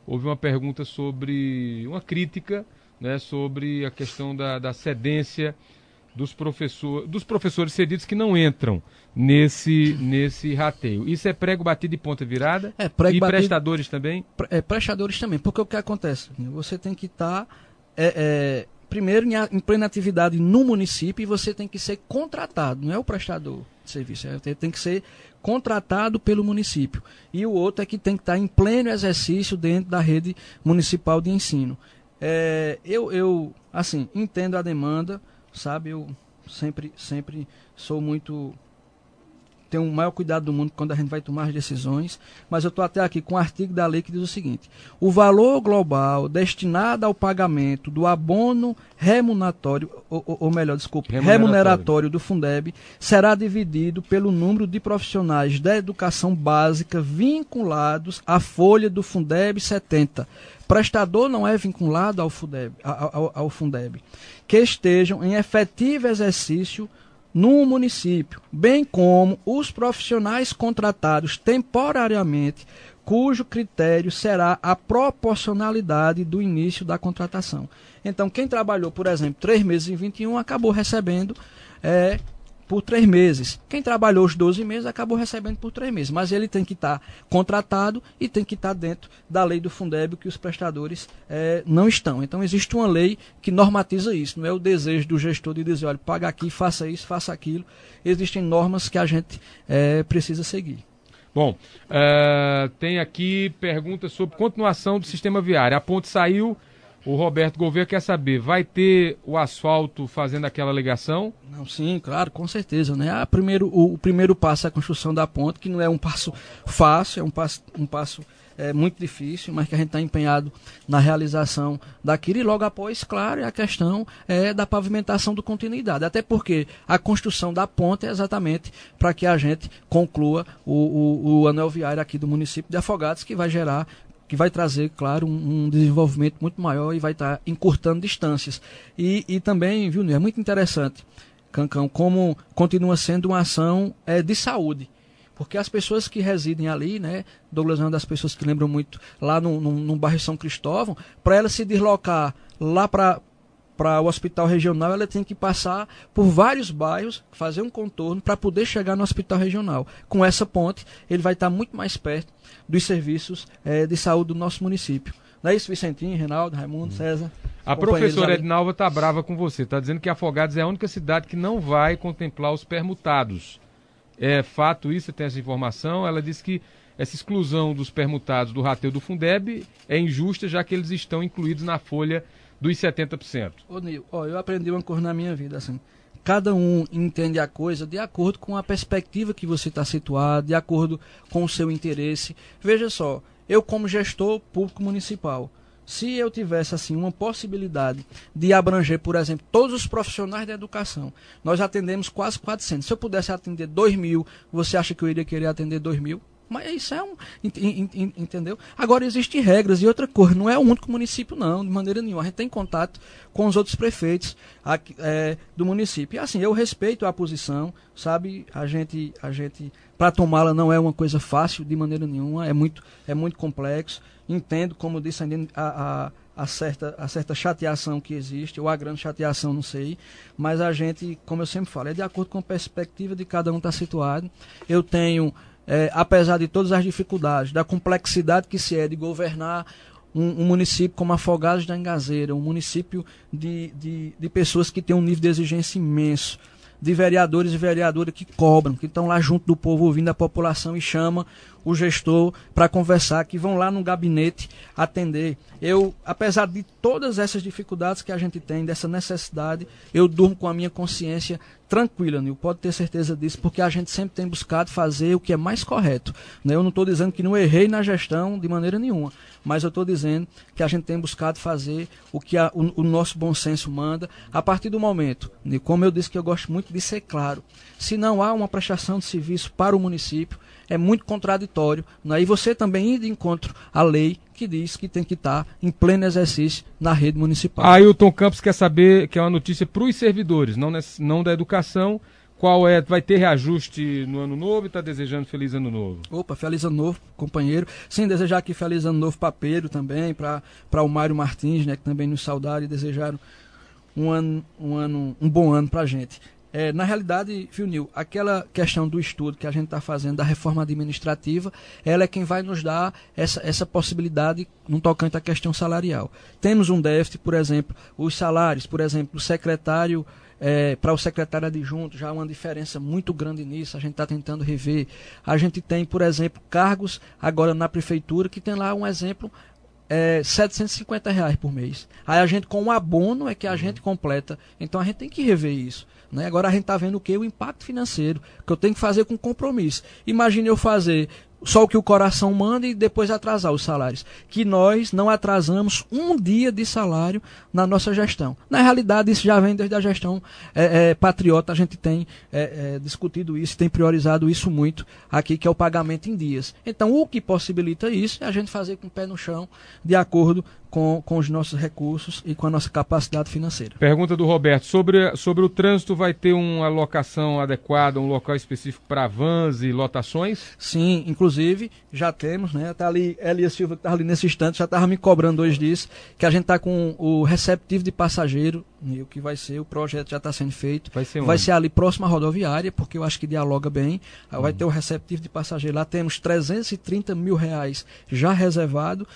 Houve uma pergunta sobre, uma crítica né, sobre a questão da, da cedência dos, professor, dos professores cedidos que não entram nesse, nesse rateio. Isso é prego batido e ponta virada? É, prego e batido, prestadores também? É, prestadores também, porque o que acontece? Você tem que estar, tá, é, é, primeiro, em, em plena atividade no município e você tem que ser contratado, não é o prestador de serviço, é, tem que ser contratado pelo município. E o outro é que tem que estar em pleno exercício dentro da rede municipal de ensino. É, eu, eu, assim, entendo a demanda, sabe? Eu sempre, sempre sou muito tenho o maior cuidado do mundo quando a gente vai tomar as decisões, mas eu estou até aqui com um artigo da lei que diz o seguinte: o valor global destinado ao pagamento do abono remuneratório, ou, ou melhor, desculpe, remuneratório. remuneratório do Fundeb será dividido pelo número de profissionais da educação básica vinculados à folha do Fundeb 70 prestador não é vinculado ao Fundeb, ao, ao, Fundeb, que estejam em efetivo exercício no município, bem como os profissionais contratados temporariamente, cujo critério será a proporcionalidade do início da contratação. Então, quem trabalhou, por exemplo, três meses em 21 acabou recebendo é, por três meses. Quem trabalhou os 12 meses acabou recebendo por três meses, mas ele tem que estar tá contratado e tem que estar tá dentro da lei do Fundeb que os prestadores é, não estão. Então existe uma lei que normatiza isso, não é o desejo do gestor de dizer, olha, paga aqui, faça isso, faça aquilo. Existem normas que a gente é, precisa seguir. Bom, uh, tem aqui perguntas sobre continuação do sistema viário. A ponte saiu o Roberto Gouveia quer saber, vai ter o asfalto fazendo aquela ligação? Não, sim, claro, com certeza. Né? A primeiro, o, o, primeiro passo é a construção da ponte, que não é um passo fácil, é um passo, um passo é, muito difícil, mas que a gente está empenhado na realização daquilo. E logo após, claro, é a questão é, da pavimentação do continuidade. Até porque a construção da ponte é exatamente para que a gente conclua o, o, o anel viário aqui do município de Afogados, que vai gerar que vai trazer, claro, um, um desenvolvimento muito maior e vai estar tá encurtando distâncias. E, e também, viu, é muito interessante, Cancão, como continua sendo uma ação é, de saúde. Porque as pessoas que residem ali, né, Douglas é uma das pessoas que lembram muito lá no, no, no bairro São Cristóvão, para ela se deslocar lá para para o hospital regional, ela tem que passar por vários bairros, fazer um contorno para poder chegar no hospital regional. Com essa ponte, ele vai estar muito mais perto dos serviços é, de saúde do nosso município. Não é isso, Vicentinho, Reinaldo, Raimundo, César? A professora Ednalva está brava com você. Está dizendo que Afogados é a única cidade que não vai contemplar os permutados. É fato isso? Você tem essa informação? Ela disse que essa exclusão dos permutados do rateio do Fundeb é injusta, já que eles estão incluídos na folha dos 70%. Ô, Nil, ó, eu aprendi uma coisa na minha vida, assim. Cada um entende a coisa de acordo com a perspectiva que você está situado, de acordo com o seu interesse. Veja só, eu como gestor público municipal, se eu tivesse assim uma possibilidade de abranger, por exemplo, todos os profissionais da educação, nós atendemos quase 400. Se eu pudesse atender 2 mil, você acha que eu iria querer atender 2 mil? Mas isso é um. Entendeu? Agora, existem regras e outra coisa. Não é o único município, não, de maneira nenhuma. A gente tem contato com os outros prefeitos aqui, é, do município. E assim, eu respeito a posição, sabe? A gente. A gente para tomá-la não é uma coisa fácil de maneira nenhuma. É muito, é muito complexo. Entendo, como disse a, a a certa, a certa chateação que existe, ou a grande chateação, não sei, mas a gente, como eu sempre falo, é de acordo com a perspectiva de cada um estar tá situado. Eu tenho é, apesar de todas as dificuldades, da complexidade que se é de governar um, um município como Afogados da Engazeira, um município de, de, de pessoas que têm um nível de exigência imenso, de vereadores e vereadoras que cobram, que estão lá junto do povo ouvindo a população e chama o gestor para conversar, que vão lá no gabinete atender. Eu, apesar de todas essas dificuldades que a gente tem, dessa necessidade, eu durmo com a minha consciência tranquila, Nil. Pode ter certeza disso, porque a gente sempre tem buscado fazer o que é mais correto. Né? Eu não estou dizendo que não errei na gestão de maneira nenhuma, mas eu estou dizendo que a gente tem buscado fazer o que a, o, o, nosso bom senso manda, a partir do momento, Nil, como eu disse que eu gosto muito de ser claro, se não há uma prestação de serviço para o município, é muito contraditório. Né? E você também ir de encontro à lei que diz que tem que estar em pleno exercício na rede municipal. Ailton Campos quer saber, que é uma notícia para os servidores, não, não da educação, qual é, vai ter reajuste no ano novo e está desejando feliz ano novo? Opa, feliz ano novo, companheiro. Sim, desejar aqui feliz ano novo para Pedro também, para o Mário Martins, né, que também nos saudaram e desejaram um ano, um ano, um bom ano para a gente. É, na realidade, Nil, aquela questão do estudo que a gente está fazendo da reforma administrativa, ela é quem vai nos dar essa, essa possibilidade no tocante à questão salarial. Temos um déficit, por exemplo, os salários, por exemplo, o secretário é, para o secretário adjunto, já há uma diferença muito grande nisso, a gente está tentando rever. A gente tem, por exemplo, cargos agora na prefeitura que tem lá um exemplo é, 750 reais por mês. Aí a gente, com o abono, é que a gente completa. Então a gente tem que rever isso. Né? Agora a gente está vendo o que? O impacto financeiro, que eu tenho que fazer com compromisso. Imagine eu fazer só o que o coração manda e depois atrasar os salários. Que nós não atrasamos um dia de salário na nossa gestão. Na realidade, isso já vem desde a gestão é, é, patriota, a gente tem é, é discutido isso, tem priorizado isso muito aqui, que é o pagamento em dias. Então, o que possibilita isso é a gente fazer com o pé no chão, de acordo com, com os nossos recursos e com a nossa capacidade financeira. Pergunta do Roberto: sobre, sobre o trânsito, vai ter uma locação adequada, um local específico para vans e lotações? Sim, inclusive já temos, né? Tá ali, Elias Silva que estava ali nesse instante, já estava me cobrando hoje disso, que a gente está com o receptivo de passageiro, o que vai ser, o projeto já está sendo feito. Vai ser, vai ser ali próximo à rodoviária, porque eu acho que dialoga bem. Vai uhum. ter o receptivo de passageiro. Lá temos 330 mil reais já reservado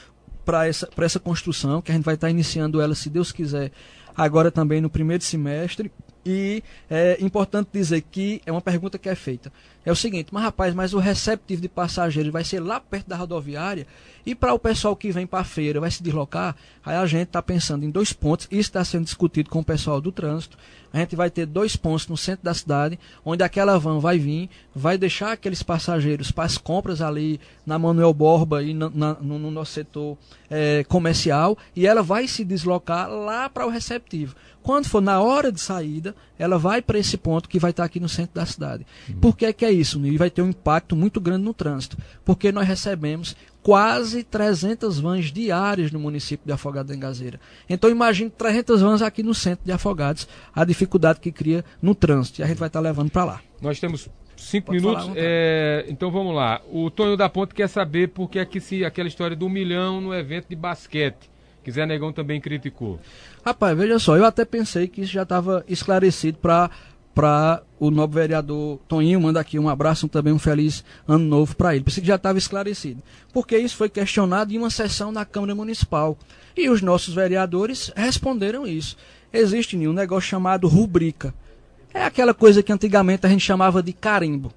para essa, essa construção, que a gente vai estar tá iniciando ela, se Deus quiser, agora também no primeiro semestre. E é importante dizer que é uma pergunta que é feita. É o seguinte, mas rapaz, mas o receptivo de passageiros vai ser lá perto da rodoviária e para o pessoal que vem para a feira vai se deslocar, aí a gente está pensando em dois pontos, isso está sendo discutido com o pessoal do trânsito. A gente vai ter dois pontos no centro da cidade, onde aquela van vai vir, vai deixar aqueles passageiros para as compras ali na Manuel Borba e na, na, no, no, nosso setor é, comercial, e ela vai se deslocar lá para o receptivo. Quando for na hora de saída, ela vai para esse ponto que vai estar tá aqui no centro da cidade. Uhum. Por que, que é isso? E vai ter um impacto muito grande no trânsito. Porque nós recebemos quase 300 vans diárias no município de Afogados da Engazeira. Então imagine 300 vans aqui no centro de Afogados, a dificuldade que cria no trânsito. E a gente vai estar levando para lá. Nós temos cinco Pode minutos. É, então vamos lá. O Tonho da Ponte quer saber por que é que se aquela história do milhão no evento de basquete. Quiser Negão também criticou. Rapaz, veja só, eu até pensei que isso já estava esclarecido para para o novo vereador Toninho, manda aqui um abraço também um feliz ano novo para ele. Pensei que já estava esclarecido. Porque isso foi questionado em uma sessão na Câmara Municipal. E os nossos vereadores responderam isso. Existe um negócio chamado rubrica. É aquela coisa que antigamente a gente chamava de carimbo.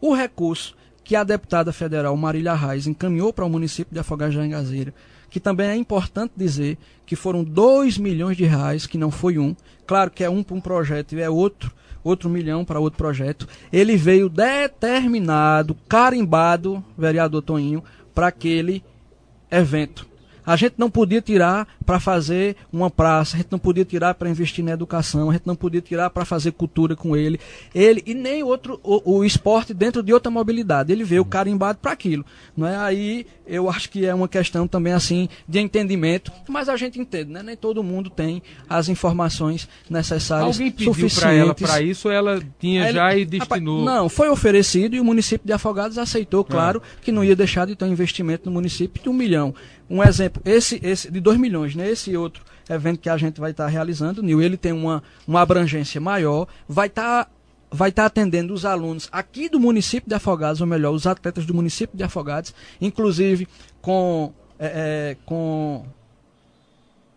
O recurso que a deputada federal Marília Reis encaminhou para o município de Afogados da Engazeira, que também é importante dizer que foram 2 milhões de reais, que não foi um. Claro que é um para um projeto e é outro outro milhão para outro projeto. Ele veio determinado, carimbado, vereador Toninho, para aquele evento. A gente não podia tirar para fazer uma praça, a gente não podia tirar para investir na educação, a gente não podia tirar para fazer cultura com ele. Ele e nem outro o, o esporte dentro de outra mobilidade. Ele veio carimbado para aquilo, não é? Aí eu acho que é uma questão também assim de entendimento, mas a gente entende, né? Nem todo mundo tem as informações necessárias Alguém pediu para ela para isso, ela tinha já e destinou. Não, foi oferecido e o município de Afogados aceitou, claro, é. que não ia deixar de ter um investimento no município de um milhão. Um exemplo, esse, esse de 2 milhões, né? Esse outro evento que a gente vai estar tá realizando, Nil, ele tem uma, uma abrangência maior, vai estar tá, vai estar tá atendendo os alunos aqui do município de Afogados, ou melhor, os atletas do município de Afogados, inclusive com, é, é, com,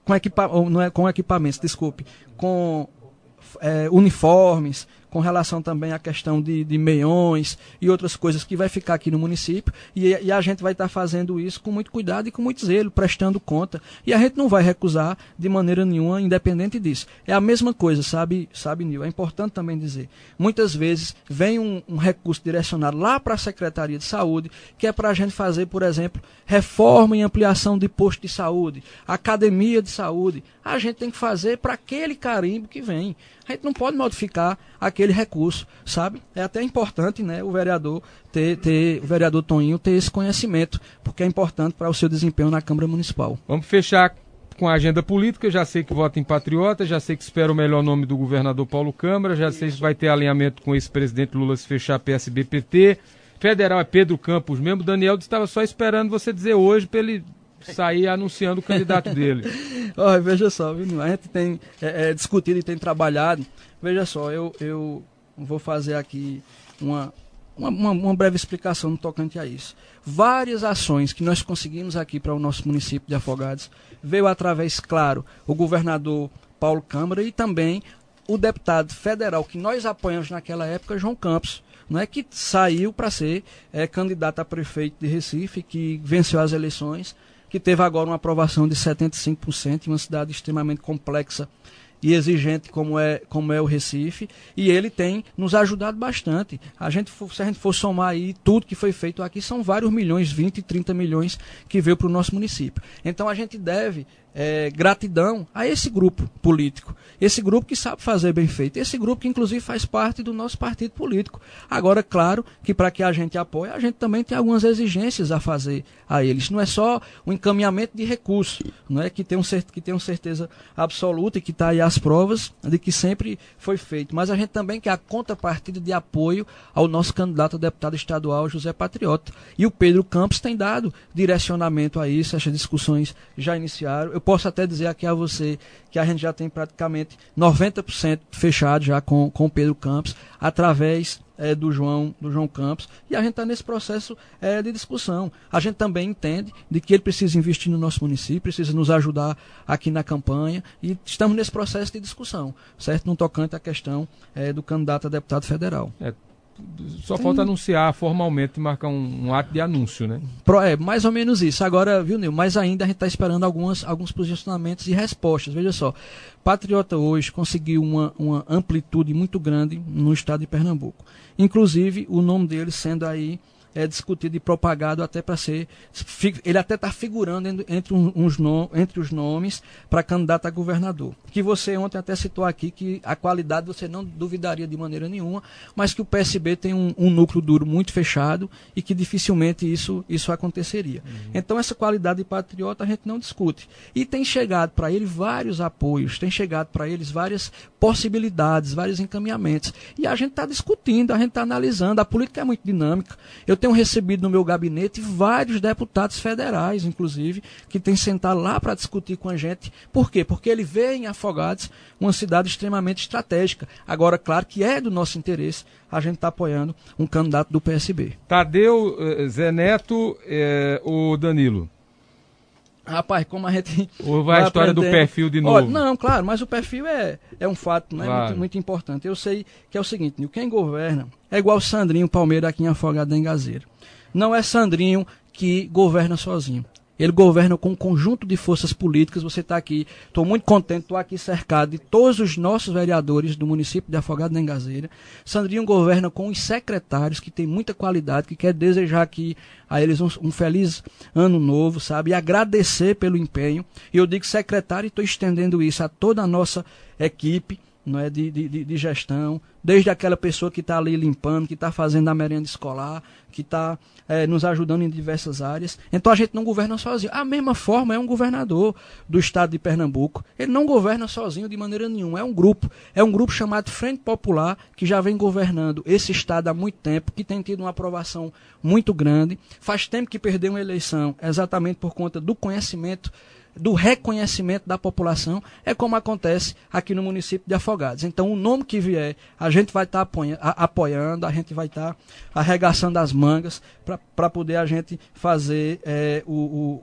com, equipa, não é, com equipamentos, desculpe, com é, uniformes, com relação também à questão de, de meiões e outras coisas que vai ficar aqui no município. E, e a gente vai estar tá fazendo isso com muito cuidado e com muito zelo, prestando conta. E a gente não vai recusar de maneira nenhuma, independente disso. É a mesma coisa, sabe, sabe, Nil? É importante também dizer. Muitas vezes vem um, um recurso direcionado lá para a Secretaria de Saúde, que é para a gente fazer, por exemplo, reforma e ampliação de posto de saúde, academia de saúde. A gente tem que fazer para aquele carimbo que vem. A gente não pode modificar aquele recurso, sabe? É até importante, né, o vereador ter, ter o vereador Toninho ter esse conhecimento, porque é importante para o seu desempenho na Câmara Municipal. Vamos fechar com a agenda política, já sei que vota em patriota, já sei que espera o melhor nome do governador Paulo Câmara, já sei que vai ter alinhamento com esse presidente Lula se fechar PSB-PT. Federal é Pedro Campos mesmo. Daniel estava só esperando você dizer hoje para ele sair anunciando o candidato dele. Olha, veja só, viu? a gente tem é, é, discutido e tem trabalhado. Veja só, eu, eu vou fazer aqui uma, uma, uma, breve explicação no tocante a isso. Várias ações que nós conseguimos aqui para o nosso município de Afogados veio através, claro, o governador Paulo Câmara e também o deputado federal que nós apoiamos naquela época, João Campos, não é que saiu para ser é, candidato a prefeito de Recife, que venceu as eleições que teve agora uma aprovação de 75% em uma cidade extremamente complexa e exigente como é, como é o Recife, e ele tem nos ajudado bastante. A gente, se a gente for somar aí tudo que foi feito aqui, são vários milhões, 20, 30 milhões que veio para o nosso município. Então a gente deve é, gratidão a esse grupo político. Esse grupo que sabe fazer bem feito. Esse grupo que, inclusive, faz parte do nosso partido político. Agora, claro que para que a gente apoie, a gente também tem algumas exigências a fazer a eles. Não é só o encaminhamento de recursos, não é que tem, um, que tem uma certeza absoluta e que está aí as provas de que sempre foi feito. Mas a gente também quer a contrapartida de apoio ao nosso candidato a deputado estadual, José Patriota. E o Pedro Campos tem dado direcionamento a isso, essas discussões já iniciaram. Eu posso até dizer aqui a você que a gente já tem praticamente 90% fechado já com, o Pedro Campos, através é, do João do João Campos e a gente está nesse processo é, de discussão. A gente também entende de que ele precisa investir no nosso município, precisa nos ajudar aqui na campanha e estamos nesse processo de discussão, certo? No tocante à questão é, do candidato a deputado federal. Só falta anunciar formalmente, marcar um, um, ato de anúncio, né? Pro, é, mais ou menos isso. Agora, viu, Nil, mas ainda a gente está esperando algumas, alguns posicionamentos e respostas. Veja só, Patriota hoje conseguiu uma, uma amplitude muito grande no estado de Pernambuco. Inclusive, o nome dele sendo aí é, discutido e propagado até para ser. Ele até está figurando entre, uns entre os nomes para candidato a governador. Que você ontem até citou aqui que a qualidade você não duvidaria de maneira nenhuma, mas que o PSB tem um, um núcleo duro muito fechado e que dificilmente isso, isso aconteceria. Uhum. Então, essa qualidade de patriota a gente não discute. E tem chegado para ele vários apoios, tem chegado para eles várias possibilidades, vários encaminhamentos. E a gente está discutindo, a gente está analisando. A política é muito dinâmica. Eu tenho recebido no meu gabinete vários deputados federais, inclusive, que têm sentado lá para discutir com a gente. Por quê? Porque ele vê em Afogados uma cidade extremamente estratégica. Agora, claro que é do nosso interesse a gente estar tá apoiando um candidato do PSB. Tadeu, eh, Zé Neto, eh, o Danilo. Rapaz, como a gente. Ou vai a história aprender... do perfil de novo? Olha, não, claro, mas o perfil é, é um fato né, claro. muito, muito, importante. Eu sei que é o seguinte: quem governa é igual Sandrinho Palmeira aqui em Afogado em Gazeira. Não é Sandrinho que governa sozinho. Ele governa com um conjunto de forças políticas. Você está aqui, estou muito contente, estou aqui cercado de todos os nossos vereadores do município de Afogado da Engazeira. Sandrinho governa com os secretários, que tem muita qualidade, que quer desejar aqui a eles um, um feliz ano novo, sabe? E agradecer pelo empenho. E eu digo secretário e estou estendendo isso a toda a nossa equipe não é, de, de, de gestão, desde aquela pessoa que está ali limpando, que está fazendo a merenda escolar, que está é, nos ajudando em diversas áreas. Então a gente não governa sozinho. A mesma forma é um governador do estado de Pernambuco. Ele não governa sozinho de maneira nenhuma. É um grupo. É um grupo chamado Frente Popular, que já vem governando esse estado há muito tempo, que tem tido uma aprovação muito grande. Faz tempo que perdeu uma eleição exatamente por conta do conhecimento do reconhecimento da população, é como acontece aqui no município de Afogados. Então, o nome que vier, a gente vai estar tá apoiando, a gente vai estar tá arregaçando as mangas para poder a gente fazer é, o,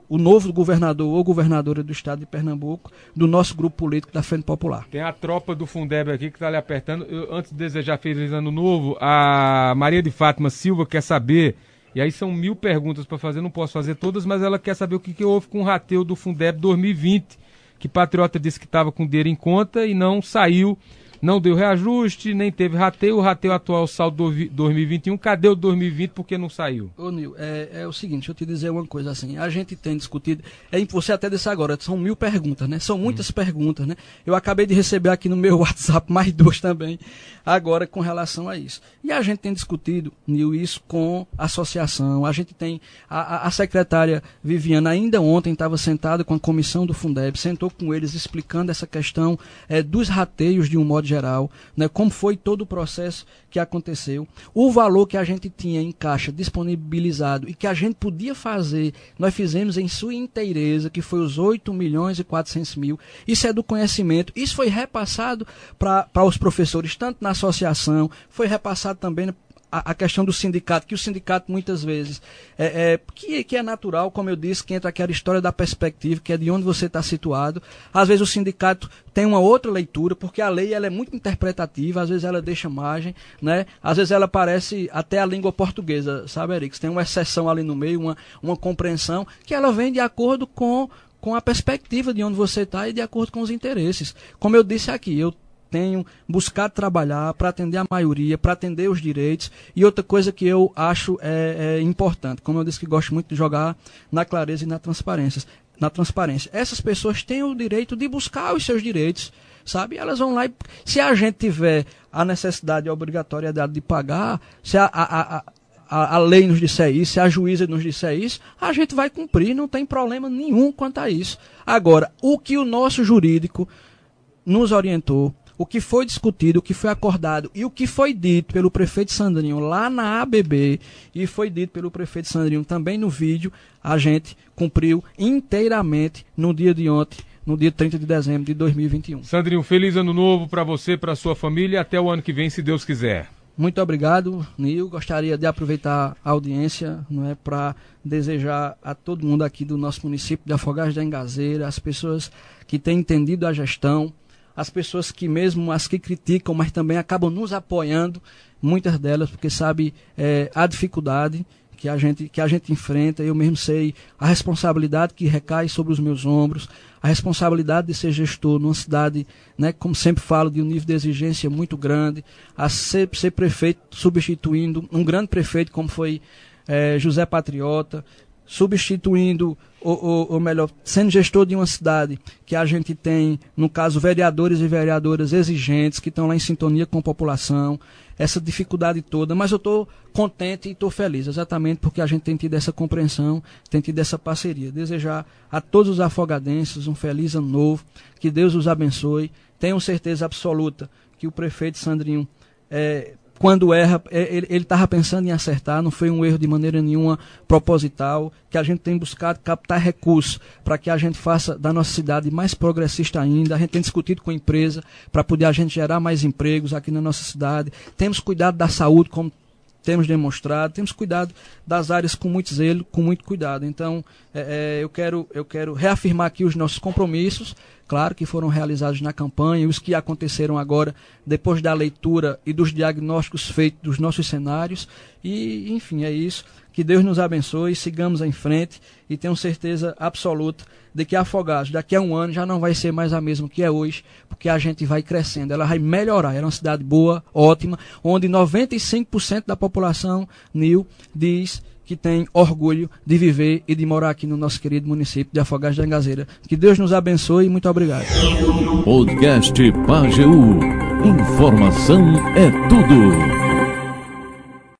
o, o, novo governador ou governadora do estado de Pernambuco, do nosso grupo político da Frente Popular. Tem a tropa do Fundeb aqui que está lhe apertando. Eu, antes de desejar feliz ano novo, a Maria de Fátima Silva quer saber e aí são mil perguntas para fazer, não posso fazer todas, mas ela quer saber o que, que houve com o rateio do Fundeb 2020, que Patriota disse que estava com dinheiro em conta e não saiu não deu reajuste, nem teve rateio. O rateio atual saldo 2021. Cadê o 2020? Porque não saiu? Ô, Nil, é, é, o seguinte, deixa eu te dizer uma coisa assim. A gente tem discutido. É, você até disse agora, são mil perguntas, né? São muitas hum. perguntas, né? Eu acabei de receber aqui no meu WhatsApp mais duas também, agora com relação a isso. E a gente tem discutido, Nil, isso com a associação. A gente tem. A, a secretária Viviana ainda ontem estava sentada com a comissão do Fundeb, sentou com eles explicando essa questão é, dos rateios de um modo geral, né, como foi todo o processo que aconteceu, o valor que a gente tinha em caixa disponibilizado e que a gente podia fazer, nós fizemos em sua inteireza, que foi os 8 milhões e 400 mil. Isso é do conhecimento, isso foi repassado para os professores, tanto na associação, foi repassado também a, questão do sindicato, que o sindicato muitas vezes, é, é, que, que é natural, como eu disse, que entra aquela história da perspectiva, que é de onde você está situado. Às vezes o sindicato tem uma outra leitura, porque a lei ela é muito interpretativa, às vezes ela deixa margem, né? às vezes ela parece até a língua portuguesa, sabe, Eric? Tem uma exceção ali no meio, uma, uma compreensão, que ela vem de acordo com com a perspectiva de onde você está e de acordo com os interesses. Como eu disse aqui, eu tenho buscado trabalhar para atender a maioria, para atender os direitos. E outra coisa que eu acho é, é, importante, como eu disse que gosto muito de jogar na clareza e na transparência. Na transparência. Essas pessoas têm o direito de buscar os seus direitos, sabe? Elas vão lá e. Se a gente tiver a necessidade e a obrigatoriedade de pagar, se a, a, a a, a, lei nos disser isso, se a juíza nos disser isso, a gente vai cumprir, não tem problema nenhum quanto a isso. Agora, o que o nosso jurídico nos orientou o que foi discutido, o que foi acordado e o que foi dito pelo prefeito Sandrinho lá na ABB e foi dito pelo prefeito Sandrinho também no vídeo, a gente cumpriu inteiramente no dia de ontem, no dia 30 de dezembro de 2021. Sandrinho, feliz ano novo para você, para sua família e até o ano que vem, se Deus quiser. Muito obrigado, Nil. Gostaria de aproveitar a audiência não é, para desejar a todo mundo aqui do nosso município de Afogados da Engazeira, as pessoas que têm entendido a gestão, as pessoas que mesmo as que criticam, mas também acabam nos apoiando, muitas delas, porque sabe é, a dificuldade que a gente que a gente enfrenta. Eu mesmo sei a responsabilidade que recai sobre os meus ombros, a responsabilidade de ser gestor numa cidade, né, como sempre falo, de um nível de exigência muito grande, a ser, ser prefeito substituindo um grande prefeito como foi é, José Patriota, substituindo, ou, ou, ou, melhor, sendo gestor de uma cidade que a gente tem, no caso, vereadores e vereadoras exigentes, que estão lá em sintonia com a população, essa dificuldade toda, mas eu estou contente e estou feliz, exatamente porque a gente tem tido essa compreensão, tem tido essa parceria. Desejar a todos os afogadenses um feliz ano novo, que Deus os abençoe. Tenho certeza absoluta que o prefeito Sandrinho é, quando erra, é, ele estava pensando em acertar, não foi um erro de maneira nenhuma proposital, que a gente tem buscado captar recursos para que a gente faça da nossa cidade mais progressista ainda. A gente tem discutido com a empresa para poder a gente gerar mais empregos aqui na nossa cidade. Temos cuidado da saúde, como temos demonstrado, temos cuidado das áreas com muito zelo, com muito cuidado. Então, é, é, eu, quero, eu quero reafirmar aqui os nossos compromissos, claro que foram realizados na campanha, os que aconteceram agora, depois da leitura e dos diagnósticos feitos dos nossos cenários. E, enfim, é isso. Que Deus nos abençoe, sigamos em frente e tenho certeza absoluta de que Afogados daqui a um ano já não vai ser mais a mesma que é hoje, porque a gente vai crescendo, ela vai melhorar. É uma cidade boa, ótima, onde 95% da população Nil diz que tem orgulho de viver e de morar aqui no nosso querido município de Afogados da Engazeira. Que Deus nos abençoe e muito obrigado. Podcast Pajeú. Informação é tudo.